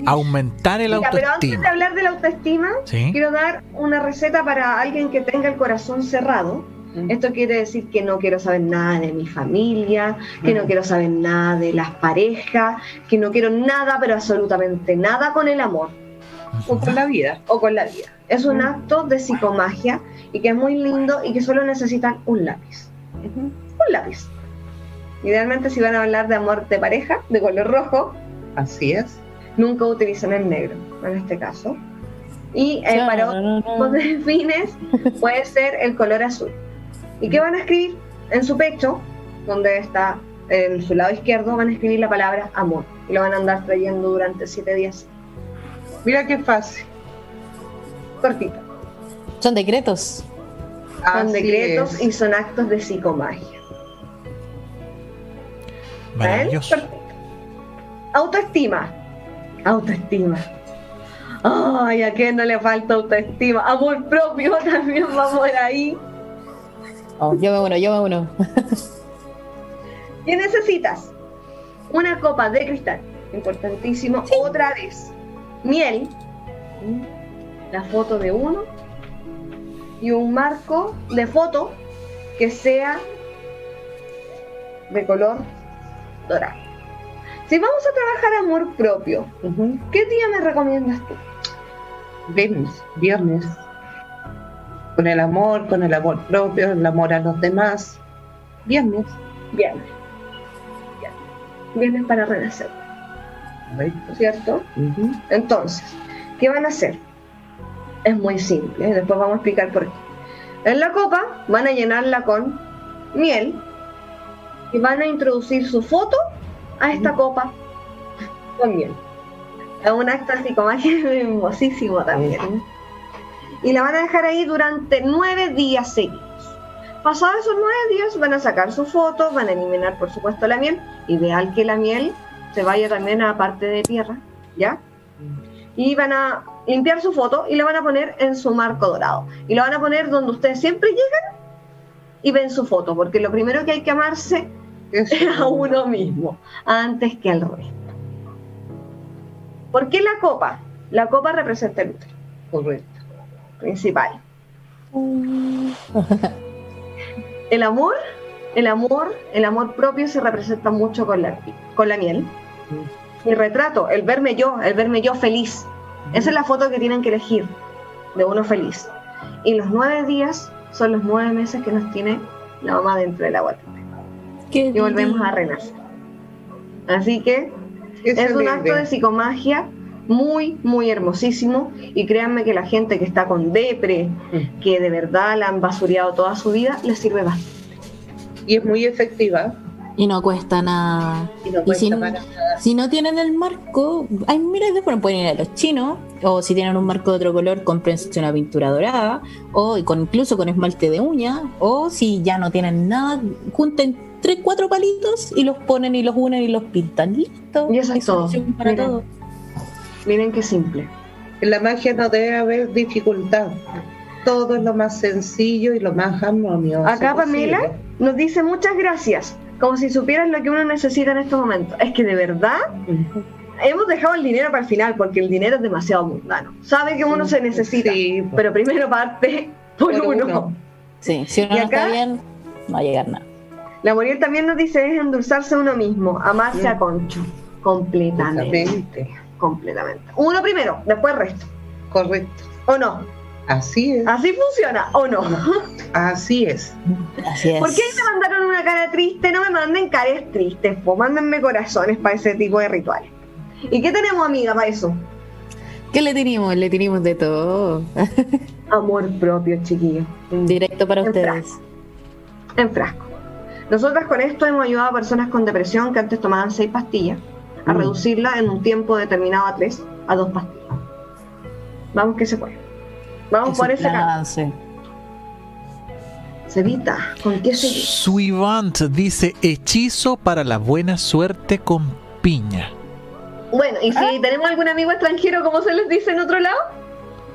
Aumentar el Mira, pero antes de autoestima. hablar de la autoestima, ¿Sí? quiero dar una receta para alguien que tenga el corazón cerrado. Esto quiere decir que no quiero saber nada de mi familia, que no Mm. quiero saber nada de las parejas, que no quiero nada, pero absolutamente nada con el amor O con la vida. o con la vida. Es un Mm. acto de psicomagia y que es muy lindo y que solo necesitan un lápiz. Un lápiz. Idealmente si van a hablar de amor de pareja, de color rojo, Así es. Nunca utilicen el negro en este caso. Y eh, para otros tipos de fines puede ser el color azul. ¿Y qué van a escribir? En su pecho, donde está en su lado izquierdo, van a escribir la palabra amor. Y lo van a andar trayendo durante siete días. Mira qué fácil. Cortito. Son decretos. Son Así decretos es. y son actos de psicomagia. Maravilloso. Autoestima. Autoestima. Ay, a quién no le falta autoestima. Amor propio también va por ahí. Oh, yo me uno, yo me uno. ¿Qué necesitas? Una copa de cristal, importantísimo. Otra vez, miel, la foto de uno y un marco de foto que sea de color dorado. Si vamos a trabajar amor propio. ¿qué día me recomiendas tú? Viernes, viernes. Con el amor, con el amor propio, el amor a los demás. Viernes. Viernes. Viernes. Viernes para renacer, ¿cierto? Entonces, ¿qué van a hacer? Es muy simple, después vamos a explicar por qué. En la copa van a llenarla con miel y van a introducir su foto a esta copa miel. Es un acto de psicomagia hermosísimo también. Y la van a dejar ahí durante nueve días seguidos. Pasados esos nueve días van a sacar su foto, van a eliminar por supuesto la miel. Ideal que la miel se vaya también a la parte de tierra, ¿ya? y van a limpiar su foto y la van a poner en su marco dorado. Y la van a poner donde ustedes siempre llegan y ven su foto, porque lo primero que hay que amarse Eso. es a uno mismo, antes que al resto. ¿Por qué la copa? La copa representa el útero Correcto. principal. El amor, el amor, el amor propio se representa mucho con la, con la miel. Mi retrato, el verme yo, el verme yo feliz. Esa es la foto que tienen que elegir de uno feliz. y los nueve días son los nueve meses que nos tiene la mamá dentro de la. Qué Y volvemos a renacer. Así que es un acto de psicomagia muy, muy hermosísimo. Y créanme que la gente que está con depre, Mm. que de verdad la han basureado toda su vida, les sirve bastante. Y es muy efectiva. Y no cuesta nada. Y no Y cuesta si, nada. si no tienen el marco, hay miles de formas. Pueden ir a los chinos, o si tienen un marco de otro color, cómprense una pintura dorada, o con, incluso con esmalte de uña, o si ya no tienen nada, junten tres, cuatro palitos y los ponen y los unen y los pintan. Listo. Y eso es todo. para Mira. todo. Miren qué simple. En la magia no debe haber dificultad. Todo es lo más sencillo y lo más armonioso. Acá posible. Pamela nos dice muchas gracias, como si supieran lo que uno necesita en estos momentos. Es que de verdad hemos dejado el dinero para el final porque el dinero es demasiado mundano. Sabe que uno se necesita, Sí, pero primero parte por, por uno. uno. Sí, si uno ¿Y no está bien, no va a llegar nada. La Muriel también nos dice es endulzarse a uno mismo, amarse a Concho. Completamente. Justamente. Completamente. Uno primero, después el resto. Correcto. ¿O no? Así es. Así funciona, ¿o no? Así es. Así es. ¿Por qué me mandaron una cara triste? No me manden caras tristes, po. mándenme corazones para ese tipo de rituales. ¿Y qué tenemos, amiga, para eso? ¿Qué le tenemos? Le tenemos de todo. Amor propio, chiquillo. Directo para En ustedes. En frasco. Nosotras con esto hemos ayudado a personas con depresión que antes tomaban seis pastillas a Mm. reducirla en un tiempo determinado a tres a dos pastillas. Vamos que se puede. Vamos Ese por ese camino. avance. Cevita, ¿con qué seguir? Suivant dice hechizo para la buena suerte con piña. Bueno, y si Ah. tenemos algún amigo extranjero, como se les dice en otro lado,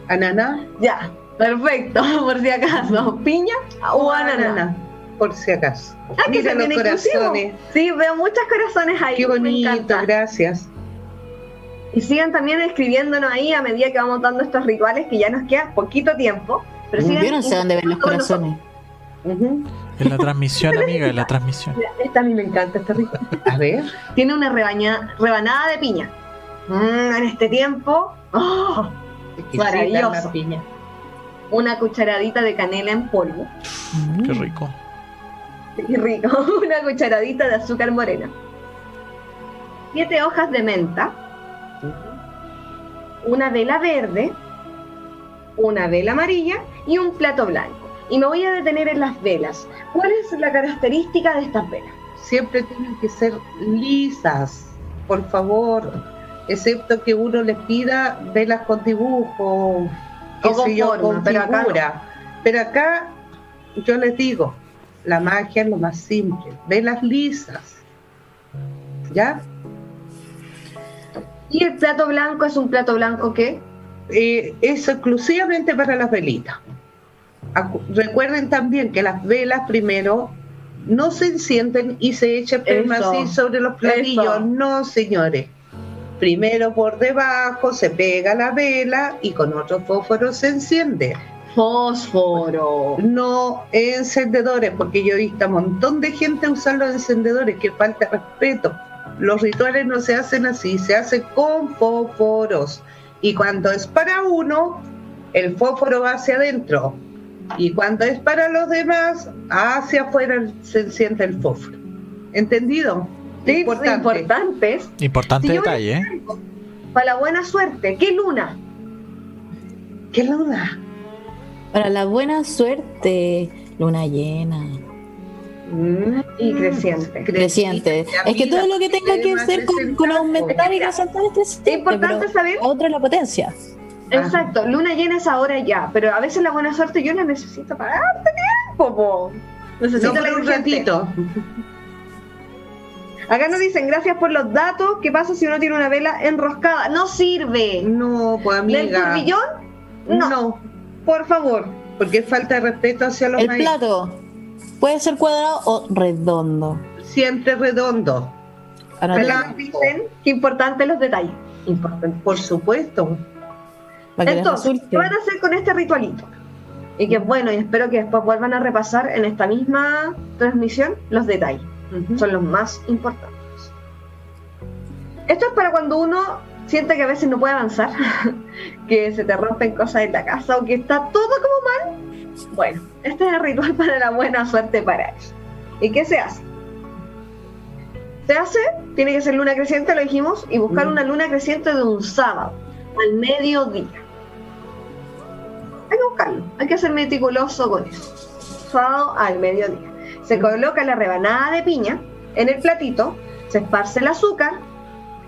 Ananá ya, perfecto, por si acaso. Piña o ananá. ananá, por si acaso. Ah, que Mira los viene inclusivo. corazones. Sí, veo muchos corazones ahí. Qué bonito, gracias. Y sigan también escribiéndonos ahí a medida que vamos dando estos rituales que ya nos queda poquito tiempo. Pero sigan Yo no sé dónde ven los corazones. En la transmisión, amiga, en la transmisión. Esta a mí me encanta, este ritual. A ver. Tiene una rebaña- rebanada de piña. Mm, en este tiempo, ¡oh! Maravilloso. piña. una cucharadita de canela en polvo. Mm. Qué rico. Qué rico. Una cucharadita de azúcar morena. Siete hojas de menta. Una vela verde. Una vela amarilla y un plato blanco. Y me voy a detener en las velas. ¿Cuál es la característica de estas velas? Siempre tienen que ser lisas, por favor. Excepto que uno les pida velas con dibujo, O con yo, forma, con pero acá no. Pero acá yo les digo, la magia es lo más simple, velas lisas. ¿Ya? Y el plato blanco es un plato blanco que Eh, es exclusivamente para las velitas. Acu- Recuerden también que las velas primero no se encienden y se echa Eso. permacil sobre los platillos. Eso. No, señores. Primero por debajo se pega la vela y con otro fósforo se enciende. Fósforo. No encendedores, porque yo he visto a un montón de gente usar los encendedores, que falta de respeto. Los rituales no se hacen así, se hacen con fósforos. Y cuando es para uno, el fósforo va hacia adentro. Y cuando es para los demás, hacia afuera se enciende el fósforo. ¿Entendido? Tips Importante. importantes Importante Si detalle, ¿eh? para la buena suerte. ¿Qué luna? ¿Qué luna? Para la buena suerte, luna llena. Mm, Y creciente. Creciente. Es que todo lo que tenga que ver con, es con aumentar y resaltar es creciente. Es importante saber a Otra la potencia. Exacto, luna llena es ahora ya, pero a veces la buena suerte yo la necesito para harto tiempo, po. Necesito No la por un ratito. Acá nos dicen gracias por los datos. ¿Qué pasa si uno tiene una vela enroscada? No sirve. No, pues ¿Del amiga. turbillón? No. no, Por favor. porque falta de respeto hacia los El maestros. plato puede ser cuadrado o redondo. Siempre redondo, nos dicen que importantes los detalles. Importante. por supuesto. Entonces. ¿qué van a hacer con este ritualito? Y que bueno, y espero que después vuelvan a repasar en esta misma transmisión los detalles. Son los más importantes. Esto es para cuando uno siente que a veces no puede avanzar, que se te rompen cosas en la casa o que está todo como mal, bueno, este es el ritual para la buena suerte para eso. ¿Y qué se hace? Se hace, tiene que ser luna creciente, lo dijimos, y buscar una luna creciente de un sábado, al mediodía. Hay que buscarlo, hay que ser meticuloso con eso. Sábado al mediodía. Se coloca la rebanada de piña en el platito, se esparce el azúcar,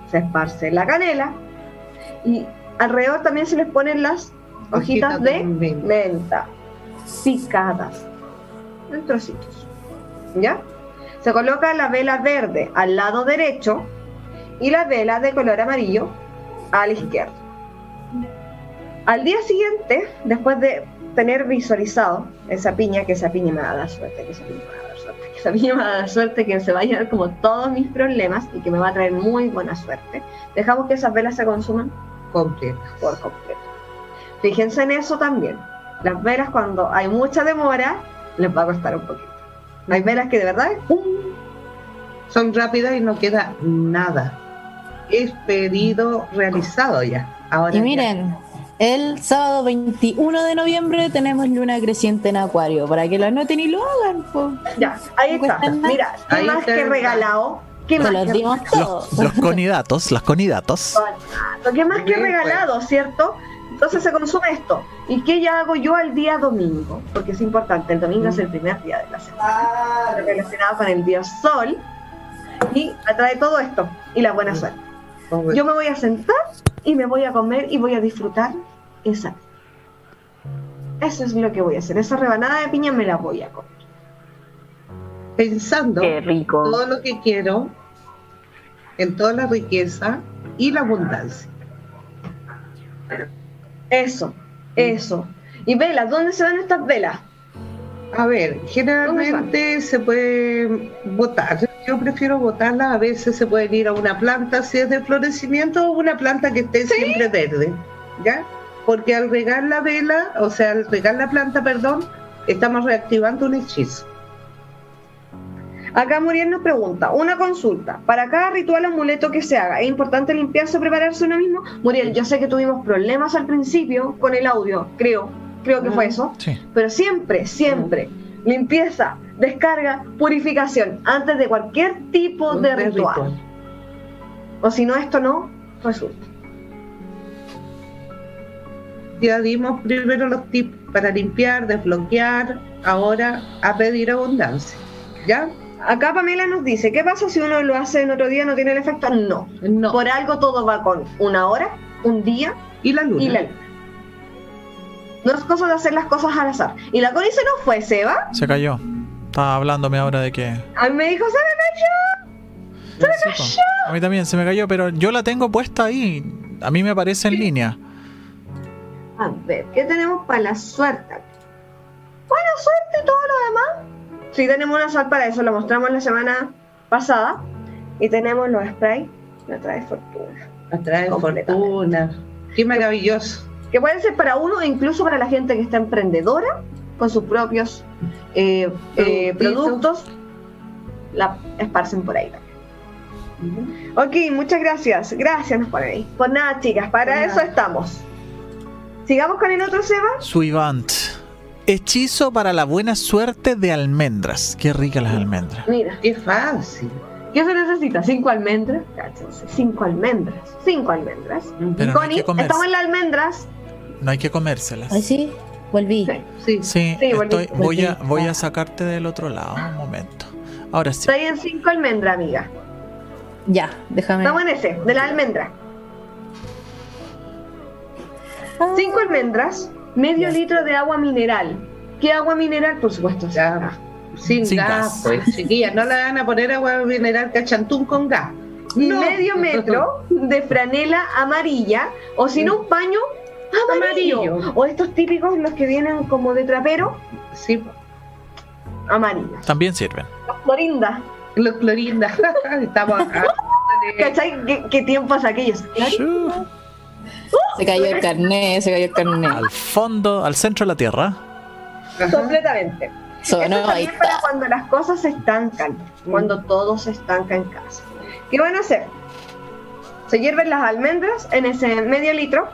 se esparce la canela y alrededor también se les ponen las hojitas Hojitas de menta. menta picadas en trocitos. ¿Ya? Se coloca la vela verde al lado derecho y la vela de color amarillo a la izquierda. Al día siguiente, después de tener visualizado esa piña, que esa piña me va a dar suerte, que esa piña me va a dar suerte, que esa piña me va a dar suerte, que se va a llevar como todos mis problemas y que me va a traer muy buena suerte, dejamos que esas velas se consuman Completo. por completo. Fíjense en eso también. Las velas cuando hay mucha demora, les va a costar un poquito. Hay velas que de verdad, ¡pum! Son rápidas y no queda nada. Es pedido realizado ya. Ahora Y ya. El sábado 21 de noviembre tenemos luna creciente en Acuario, para que lo anoten y lo hagan. po. ya, ahí está. nada. Mira, ¿qué Ahí más está que regalado? ¿Qué más los que dimos todos. Los, los conidatos, las conidatos. Lo que más que pues. regalado, ¿cierto? Entonces se consume esto. ¿Y qué ya hago yo al día domingo? Porque es importante, el domingo es el primer día de la semana. Relacionado con el dios sol. Y atrae todo esto. Y la buena suerte. Yo me voy a sentar y me voy a comer y voy a disfrutar esa. Eso es lo que voy a hacer. Esa rebanada de piña me la voy a comer. pensando Qué rico. todo lo que quiero, en toda la riqueza y la abundancia. Eso, eso. Y velas, ¿dónde se van estas velas? A ver, generalmente se puede botar. Yo prefiero botarlas. A veces se pueden ir a una planta si es de florecimiento o una planta que esté siempre verde. ¿Ya? Porque al regar la vela, o sea, al regar la planta, perdón, estamos reactivando un hechizo. Acá Muriel nos pregunta, una consulta, para cada ritual o amuleto que se haga, ¿es importante limpiarse o prepararse uno mismo? Muriel, yo sé que tuvimos problemas al principio con el audio, creo, creo que fue eso, Sí. pero siempre, siempre, limpieza, descarga, purificación, antes de cualquier tipo de ritual. O si no, esto no resulta. Ya dimos primero los tips para limpiar, desbloquear, ahora a pedir abundancia. ¿Ya? Acá Pamela nos dice, ¿qué pasa si uno lo hace en otro día no tiene el efecto? No. No. Por algo todo va con una hora, un día Y la luna. y la luna. No es cosa de hacer las cosas al azar. Y la Connie se nos fue, Seba. Se cayó. Estaba hablándome ahora de que. A mí me dijo, ¿sabes? Sí, po. A mí también se me cayó, pero yo la tengo puesta ahí. A mí me aparece en línea. A ver, ¿qué tenemos para la suerte? Buena suerte y todo lo demás. Sí, tenemos una sal para eso, lo mostramos la semana pasada. Y tenemos los sprays, la trae fortuna. Atrae Completamente. fortuna. Qué maravilloso. Que pueden ser para uno e incluso para la gente que está emprendedora con sus propios eh, eh, productos. La esparcen por ahí también. Ok, muchas gracias. Gracias nos ponen ahí. Pues nada, chicas, para Por eso estamos. Sigamos con el otro Seba. Suivant. Hechizo para la buena suerte de almendras. Qué ricas las almendras. Mira, Qué fácil. ¿qué se necesita? Cinco almendras. Cáchense, cinco almendras. Cinco almendras. Pero Connie, estamos en las almendras. No hay que comérselas. Ay, sí, volví. Sí. Sí. Sí, Sí, volví. voy, a, voy a sacarte del otro lado un momento. Ahora sí. Estoy en cinco almendras, amiga. Ya, déjame. Estamos en ese, de la almendra. Cinco almendras, medio Ya. litro de agua mineral. ¿Qué agua mineral? Por supuesto. Ya. Sin, Sin gas, gas. pues, chiquillas. No le van a poner agua mineral cachantún con gas. No. Medio metro de franela amarilla o si no un paño amarillo. Amarillo. O estos típicos, los que vienen como de trapero, Sí, amarillo. También sirven. Florinda. los clorinda. Estamos acá. ¿Cachai? ¿Qué, qué tiempos aquellos? Se cayó el carnet, se cayó el carnet. Al fondo, al centro de la tierra. Ajá. Completamente. Sonó, Esto ahí también para está. cuando las cosas se estancan, Mm. cuando todo se estanca en casa. ¿Qué van a hacer? Se hierven las almendras en ese medio litro,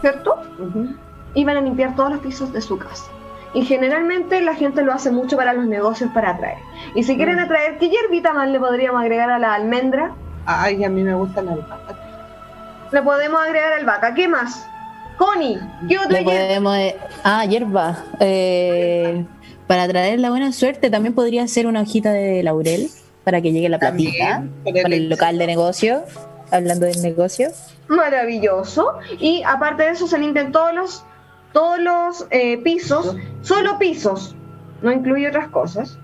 ¿cierto? Ujú. Y van a limpiar todos los pisos de su casa. Y generalmente la gente lo hace mucho para los negocios para atraer. Y si quieren Mm. atraer, ¿qué hierbita más le podríamos agregar a la almendra? Ay, a mí me gusta la albahaca. Le podemos agregar albahaca. ¿Qué más? Connie, ¿qué otra Le hierba? podemos. eh, ah, hierba. Eh, para traer la buena suerte también podría ser una hojita de laurel para que llegue la platita También, para el local de negocio. Hablando del negocio. Maravilloso. Y aparte de eso se limpian todos los, todos los eh, pisos, solo pisos, no incluye otras cosas.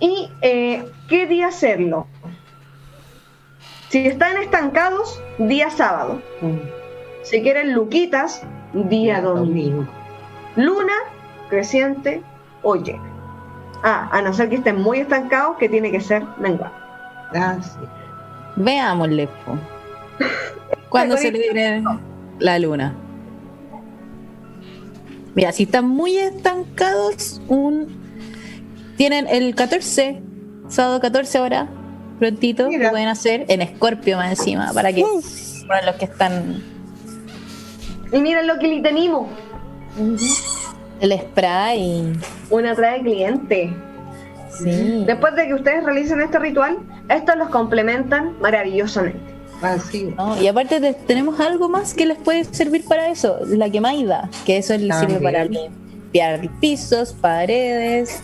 ¿Y eh, qué día hacerlo? Si están estancados, día sábado. Si quieren luquitas, día domingo. Luna, creciente o llena. Ah, a no ser que estén muy estancados, que tiene que ser menguado. Ah, sí. Veámosle. po. ¿Cuándo se le viene la luna? Mira, si están muy estancados, un tienen el 14, sábado 14 horas, prontito, Mira. lo pueden hacer en Escorpio más encima, para que para los que están Y miren lo que le tenemos. el spray. Una trae cliente. Sí. Después de que ustedes realicen este ritual, estos los complementan maravillosamente. Sí. ¿no? Y aparte de- tenemos algo más que les puede servir para eso, la quemaida, que eso les sirve para limpiar pisos, paredes,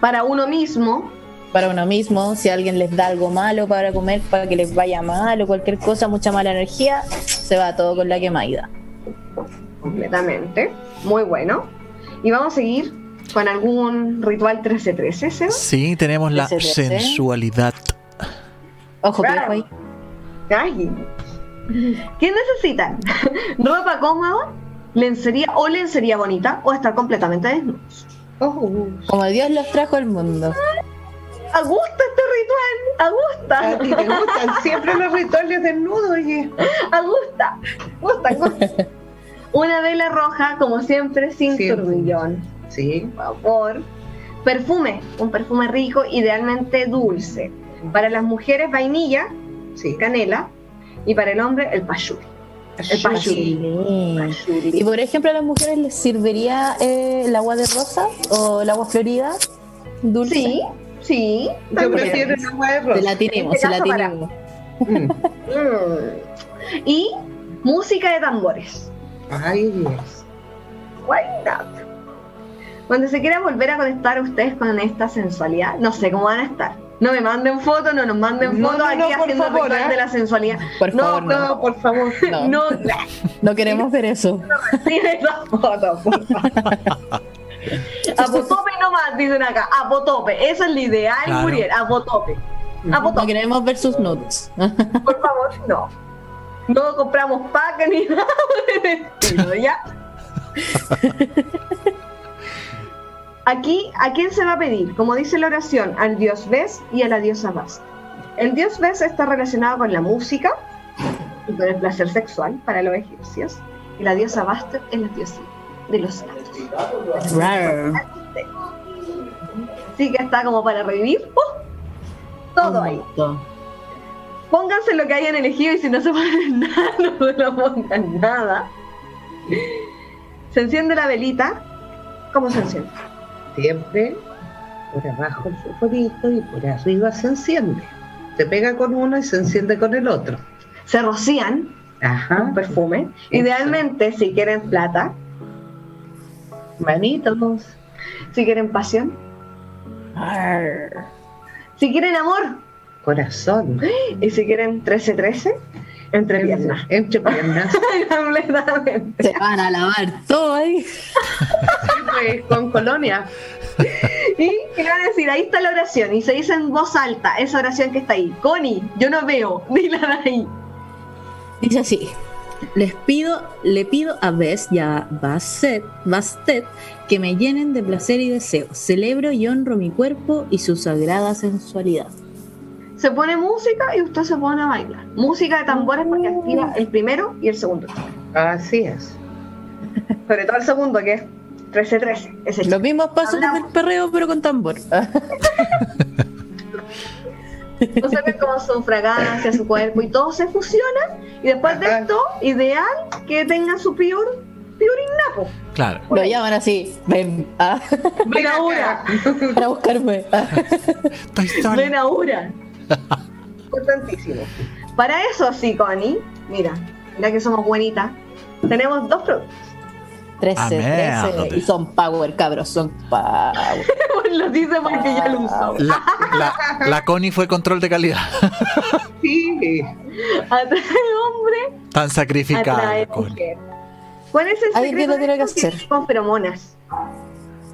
Para uno mismo, para uno mismo, si alguien les da algo malo para comer, para que les vaya mal o cualquier cosa, mucha mala energía, se va todo con la quemaida. completamente. Muy bueno. Y vamos a seguir con algún ritual 13-13, Seba. Sí, tenemos la sensualidad. Ojo, Claro. ahí. Ay. ¿Qué necesitan? ¿Ropa cómoda? ¿Lencería o lencería bonita? ¿O estar completamente desnudos? Oh, Como Dios los trajo al mundo. ¿A gusta este ritual? ¿A a ti gusta? te gustan siempre los rituales desnudos, oye. ¿A gusta? ¿Gusta? gusta? Una vela roja, como siempre, sin Siempre. turbillón. Sí. Por favor. Perfume, un perfume rico, idealmente dulce. Para las mujeres, vainilla, Sí. canela. Y para el hombre, el pachuli. El pachuli. Sí. Y por ejemplo, a las mujeres les serviría eh, el agua de rosa o el agua florida dulce. Sí, sí. Yo prefiero el agua de Se rosa. la tiremos, se la En este caso, tiremos. Mm. Mm. Y música de tambores. Ay, Dios. Why not? Cuando se quiera volver a conectar ustedes con esta sensualidad, no sé cómo van a estar. No me manden fotos, no nos manden No, fotos no, aquí no, haciendo favor, ¿eh? de la sensualidad. Por No, favor, no. No, por favor. No. No, No queremos ver eso. tiene esas fotos, por favor. Apotope nomás, dicen acá. Apotope. Eso es lo ideal, Claro. Muriel. Apotope. No Apotope. queremos ver sus nudes. Por favor, no. No compramos pack ni nada por el estilo, ¿ya? Aquí, ¿a quién se va a pedir? Como dice la oración, al dios Ves y a la diosa Basta. El dios Ves está relacionado con la música y con el placer sexual para los egipcios. Y la diosa Basta es la diosa de los gatos. Rar. Así que está como para revivir ¡uh! todo ahí. Pónganse lo que hayan elegido y si no se ponen nada, no se lo pongan nada. Se enciende la velita. ¿Cómo se enciende? Siempre por abajo el fosforito y por arriba se enciende. Se pega con uno y se enciende con el otro. Se rocían Ajá. con perfume. Idealmente, si quieren plata, Manitos. si quieren pasión, si quieren amor Corazón. y si quieren 13-13, entre piernas. Entre piernas. Completamente. Se van a lavar todo ahí. Pues, con colonia. Y ¿qué van a decir? Ahí está la oración. Y se dice en voz alta esa oración que está ahí. Connie, yo no veo. Dila de ahí. Dice así. Les pido, le pido a Bes y a Bastet, Bastet que me llenen de placer y deseo. Celebro y honro mi cuerpo y su sagrada sensualidad. Se pone música y usted se pone a bailar. Música de tambores porque activa el primero y el segundo. Así es. Sobre todo el segundo, que es 13-13. Ese Los mismos pasos Hablamos. del perreo, pero con tambor. Conserven como su fragancia, su cuerpo y todo se fusiona. Y después de esto, ideal que tengan su piur, piurinapo. Claro. Lo llaman así. Ven, ah, Ven ahora, para buscarme. Ah. Ven ahora. Importantísimo. Para eso sí, Connie, mira, mira que somos buenitas. Tenemos dos productos. 13, Ah, 13. merde. Y son power, cabros, son power. lo dice porque ya lo usó. La, la, la Connie fue control de calidad. Sí. Atrae hombre, Tan sacrificada. Connie. ¿Cuál es el Alguien secreto? tiene que hacer. Con feromonas.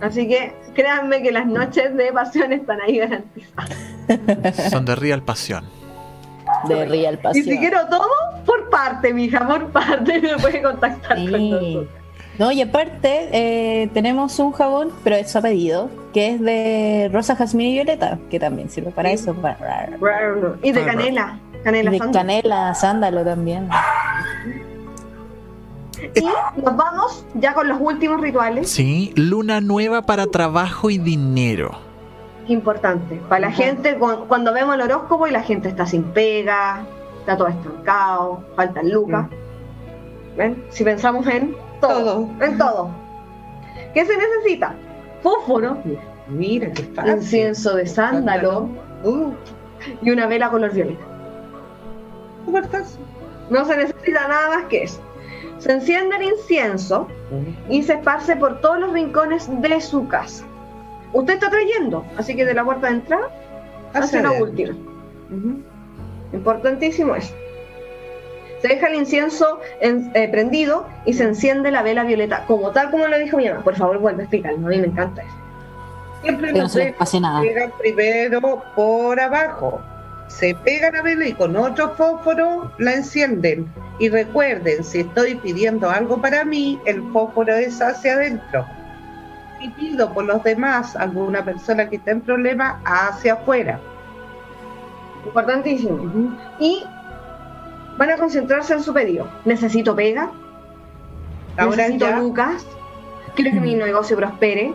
Así que créanme que las noches de pasión están ahí garantizadas. Son de real pasión. De Real Y Pasión. si quiero todo, por parte, mija, por parte, me puede contactar con nosotros. No, y aparte, eh, tenemos un jabón, pero es a pedido, que es de rosa, jazmín y violeta, que también sirve para Sí. eso. Y de Ah, canela. Canela de sándalo. canela, sándalo también. Y nos vamos ya con los últimos rituales. Sí, luna nueva para trabajo y dinero. Importante. Para la Ajá. gente, cu- cuando vemos el horóscopo y la gente está sin pega, está todo estancado, faltan lucas. ¿Ven? Si pensamos en todo, Todo. en todo. ¿Qué se necesita? Fósforo, Mira qué fácil. incienso de sándalo Uh, y una vela color violeta. No se necesita nada más que eso. Se enciende el incienso y se esparce por todos los rincones de su casa. Usted está trayendo, así que de la puerta de entrada hacia la adentro. última. Importantísimo eso. Se deja el incienso en- eh, prendido y se enciende la vela violeta, como tal como lo dijo mi mamá. Por favor, vuelve a explicarlo, a mí me encanta eso. Siempre no se pase nada. pegan primero por abajo. Se pega la vela y con otro fósforo la encienden. Y recuerden, si estoy pidiendo algo para mí, el fósforo es hacia adentro. Pido por los demás, alguna persona que está en problema, hacia afuera. Importantísimo. Y van a concentrarse en su pedido. Necesito pega, Ahora necesito ya, lucas, quiero que mi negocio prospere.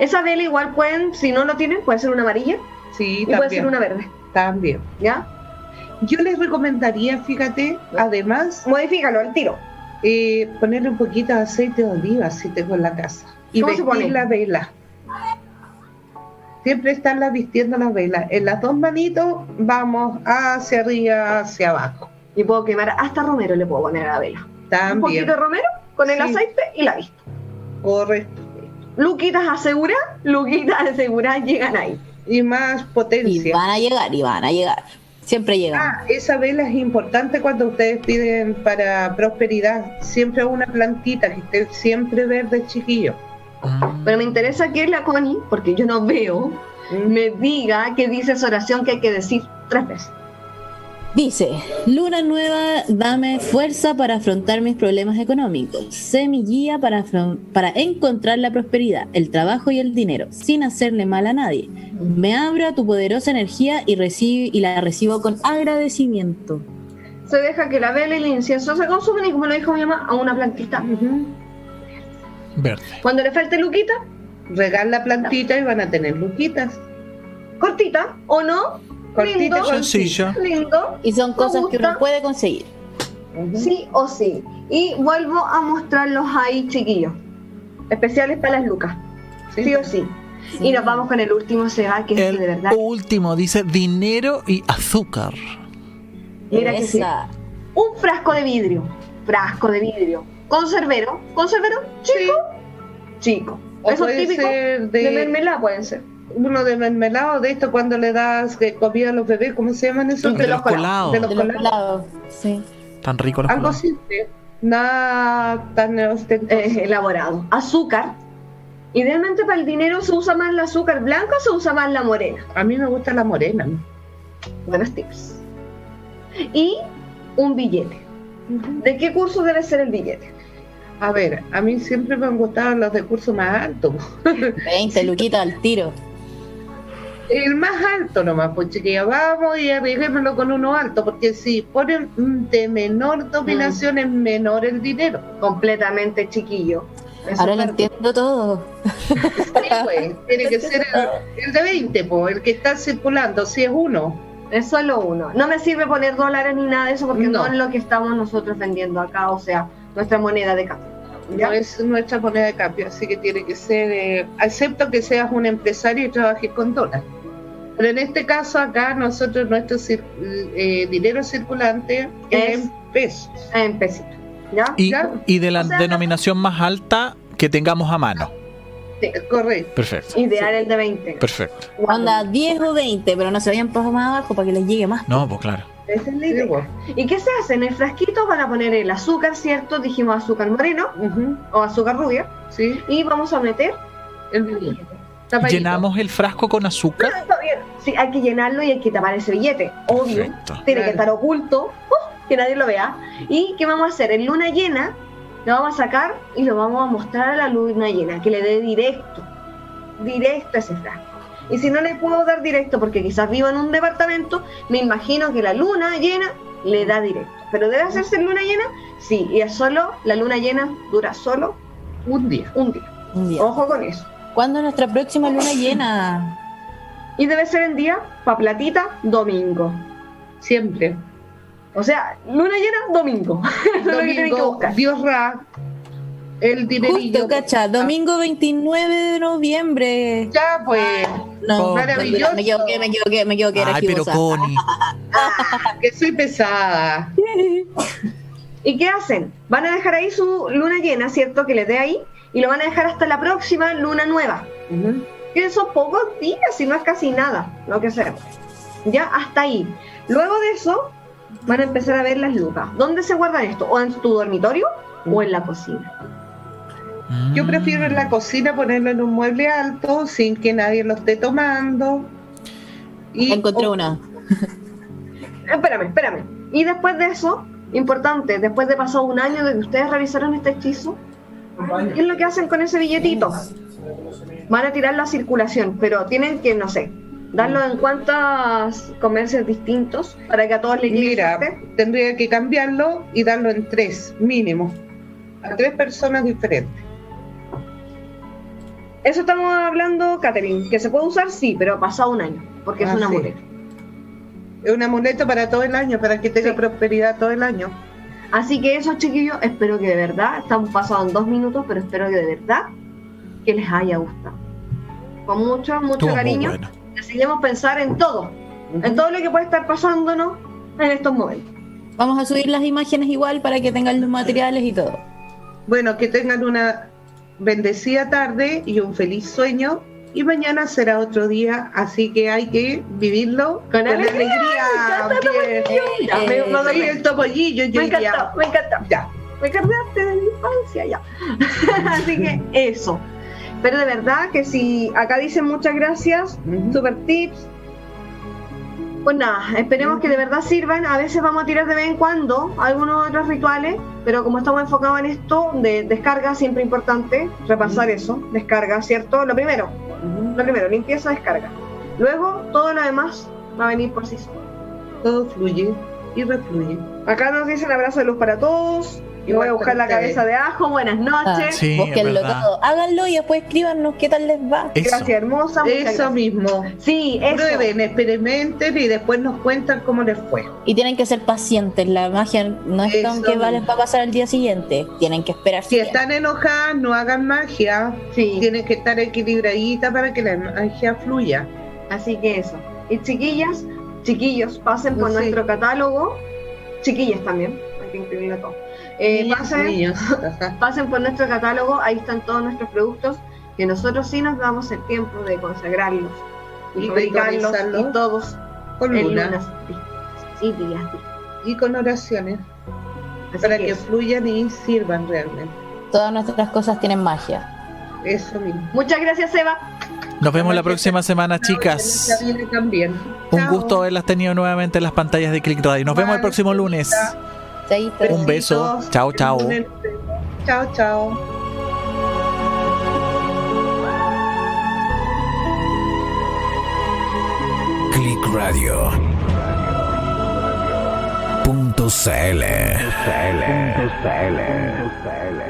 Esa vela igual pueden, si no lo tienen, puede ser una amarilla sí, y puede ser una verde. también. ¿Ya? Yo les recomendaría, fíjate, además, Modifícalo al tiro. eh, ponerle un poquito de aceite de oliva si tengo en la casa y ¿Cómo se vestir pone? la vela. Siempre estarla vistiendo la vela. En las dos manitos vamos hacia arriba, hacia abajo. Y puedo quemar hasta romero, le puedo poner a la vela. Un También, poquito de romero con el Sí. aceite y la visto. correcto. Luquitas asegura, Luquitas asegura, llegan ahí. Y más Y potencia. van a llegar, y van a llegar. Siempre llegan. Ah, esa vela es importante cuando ustedes piden para prosperidad. Siempre una plantita que esté siempre verde, chiquillo. Mm. Pero me interesa que la Connie, porque yo no veo, Mm. me diga que dice esa oración que hay que decir tres veces. Dice, luna nueva, dame fuerza para afrontar mis problemas económicos. Sé mi guía para, para encontrar la prosperidad, el trabajo y el dinero, sin hacerle mal a nadie. Me abro a tu poderosa energía y, recibo, y la recibo con agradecimiento. Se deja que la vela y el incienso se consumen y como lo dijo mi mamá, a una plantita. Verde. Cuando le falte Luquita, Regar la plantita y van a tener luquitas. cortita o no, Cortita, lindo. Sencillo. lindo, Y son cosas que uno puede conseguir. Sí o sí. Y vuelvo a mostrarlos ahí, chiquillos. Especiales para las lucas, sí, o sí. Y nos vamos con el último Seba, que es El de verdad. último dice dinero y azúcar. Mira que sí. Esa. Un frasco de vidrio, frasco de vidrio. Conservero, conservero, chico, chico. O Eso puede típico ser de de, mermelada pueden ser. uno de mermelado, de esto cuando le das comida a los bebés, ¿cómo se llaman esos? De los colados. De los De los colados. colados. Sí. Tan rico los Algo colados. simple, nada tan ostentoso. eh, elaborado. Azúcar. Idealmente para el dinero se usa más el azúcar blanca o se usa más la morena. A mí me gusta la morena. Buenos tips. Y un billete. ¿De qué curso debe ser el billete? A ver, a mí siempre me han gustado los de curso más alto. 20 luquitas al tiro. El más alto nomás, pues chiquilla, vamos y arriesguémoslo con uno alto, porque si ponen mm, de menor dominación es menor el dinero. Completamente chiquillo. Eso Ahora lo entiendo todo. Sí, pues, tiene que ser el, el de 20, pues, el que está circulando, si es uno. Es solo uno. No me sirve poner dólares ni nada de eso porque no, No. es lo que estamos nosotros vendiendo acá, o sea, nuestra moneda de cambio. ¿ya? No es nuestra moneda de cambio, así que tiene que ser, eh, excepto que seas un empresario y trabajes con dólares. Pero en este caso acá nosotros nuestro cir- eh, dinero circulante es, Es- en pesos. En pesitos. ¿Ya? Y, Ya. y de la O sea, denominación más alta que tengamos a mano. Sí, correcto. Perfecto. Ideal el de 20. Perfecto. Onda 10 o 20, pero no se vayan más abajo para que les llegue más. No, pues claro. Esa es la Sí, idea. bueno. ¿Y qué se hace? En el frasquito van a poner el azúcar, ¿cierto? Dijimos azúcar moreno o azúcar rubia. Sí, Y vamos a meter. el billete. Tapadito. Llenamos el frasco con azúcar. Está bien. Sí, hay que llenarlo y hay que tapar ese billete. Obvio. Perfecto. Tiene que estar oculto, ¡uh! que nadie lo vea. ¿Y qué vamos a hacer? En luna llena lo vamos a sacar y lo vamos a mostrar a la luna llena, que le dé directo, directo a ese frasco. Y si no le puedo dar directo porque quizás vivo en un departamento, me imagino que la luna llena le da directo. Pero debe hacerse en luna llena, sí, y es solo, la luna llena dura solo Un día. un día. Un día. Ojo con eso. ¿Cuándo es nuestra próxima luna llena? Y debe ser en día, pa' platita, domingo. Siempre. O sea, luna llena, domingo. Eso es lo que tienen que Domingo, buscar. Dios Ra, el dinerillo. Justo, cacha, domingo 29 de noviembre. Ya, pues, No, Oh, maravilloso. me equivoqué, me equivoqué, me equivoqué, era Ay, pero. Connie. que soy pesada. ¿Y qué hacen? Van a dejar ahí su luna llena, ¿cierto? Que les dé ahí. Y lo van a dejar hasta la próxima luna nueva. Que son pocos días, si no es casi nada, lo que sea. Ya hasta ahí. Luego de eso, van a empezar a ver las lucas. ¿Dónde se guardan esto? ¿O en tu dormitorio o en la cocina? Yo prefiero en la cocina ponerlo en un mueble alto sin que nadie lo esté tomando. Y Encontré o- una. Espérame, espérame. Y después de eso, importante, después de pasado un año de que ustedes realizaron este hechizo, ¿qué es lo que hacen con ese billetito? Van a tirarlo a circulación, pero tienen que, no sé, darlo en cuantos comercios distintos para que a todos les llegue Mira, tendría que cambiarlo y darlo en tres, mínimo. A tres personas diferentes. Eso estamos hablando, Catherine, que se puede usar, sí, pero pasado un año, porque es Ah, un sí. amuleto. Es un amuleto para todo el año, para que tenga Sí. prosperidad todo el año. Así que eso, chiquillos, espero que de verdad, estamos pasados en dos minutos, pero espero que de verdad que les haya gustado. Con mucho, mucho Estuvo cariño. bueno. decidimos pensar en todo, en todo lo que puede estar pasándonos en estos momentos. Vamos a subir las imágenes igual para que tengan los materiales y todo. Bueno, que tengan una bendecida tarde y un feliz sueño. Y mañana será otro día, así que hay que vivirlo Con alegría, Bien. Ya, me- Eh, me- Soy el topollillo, yo me diría. encantó, me encantó. Ya. Me acordaste de mi infancia ya. Así que eso. Pero de verdad que si acá dicen muchas gracias, super tips. Pues nada, esperemos que de verdad sirvan. A veces vamos a tirar de vez en cuando algunos otros rituales, pero como estamos enfocados en esto de descarga, siempre importante repasar eso. Descarga, ¿cierto? Lo primero, lo primero, limpieza, descarga. Luego, todo lo demás va a venir por sí solo. Todo fluye y refluye. Acá nos dicen abrazo de luz para todos. Y voy a buscar la cabeza de ajo. Buenas Ah, noches. Sí, es búsquenlo todo. Háganlo y después escríbanos qué tal les va. Eso. Gracias, hermosa. Eso gracias. mismo. Sí, eso. Prueben, experimenten y después nos cuentan cómo les fue. Y tienen que ser pacientes. La magia no es con que va- les va a pasar al día siguiente. Tienen que esperar. Si están enojadas, no hagan magia. Sí, Tienen que estar equilibradita para que la magia fluya. así que eso. Y chiquillas, chiquillos, pasen por Sí. nuestro catálogo. Chiquillas también, hay que incluirlo todo. Eh, pasen, niños. Pasen por nuestro catálogo, ahí están todos nuestros productos que nosotros sí nos damos el tiempo de consagrarlos y, Y fabricarlos ritualizarlos. y todos Con lunas y días. Y con oraciones. Así Para que que fluyan y sirvan realmente. Todas nuestras cosas tienen magia. Eso mismo. Muchas gracias, Eva. Nos vemos la próxima semana, chicas. También. Un gusto haberlas tenido nuevamente en las pantallas de Click Radio. Nos vemos el próximo lunes. Chaito. Un beso. Chao, chao. Chao, chao. Click Radio. Punto CL. Punto CL.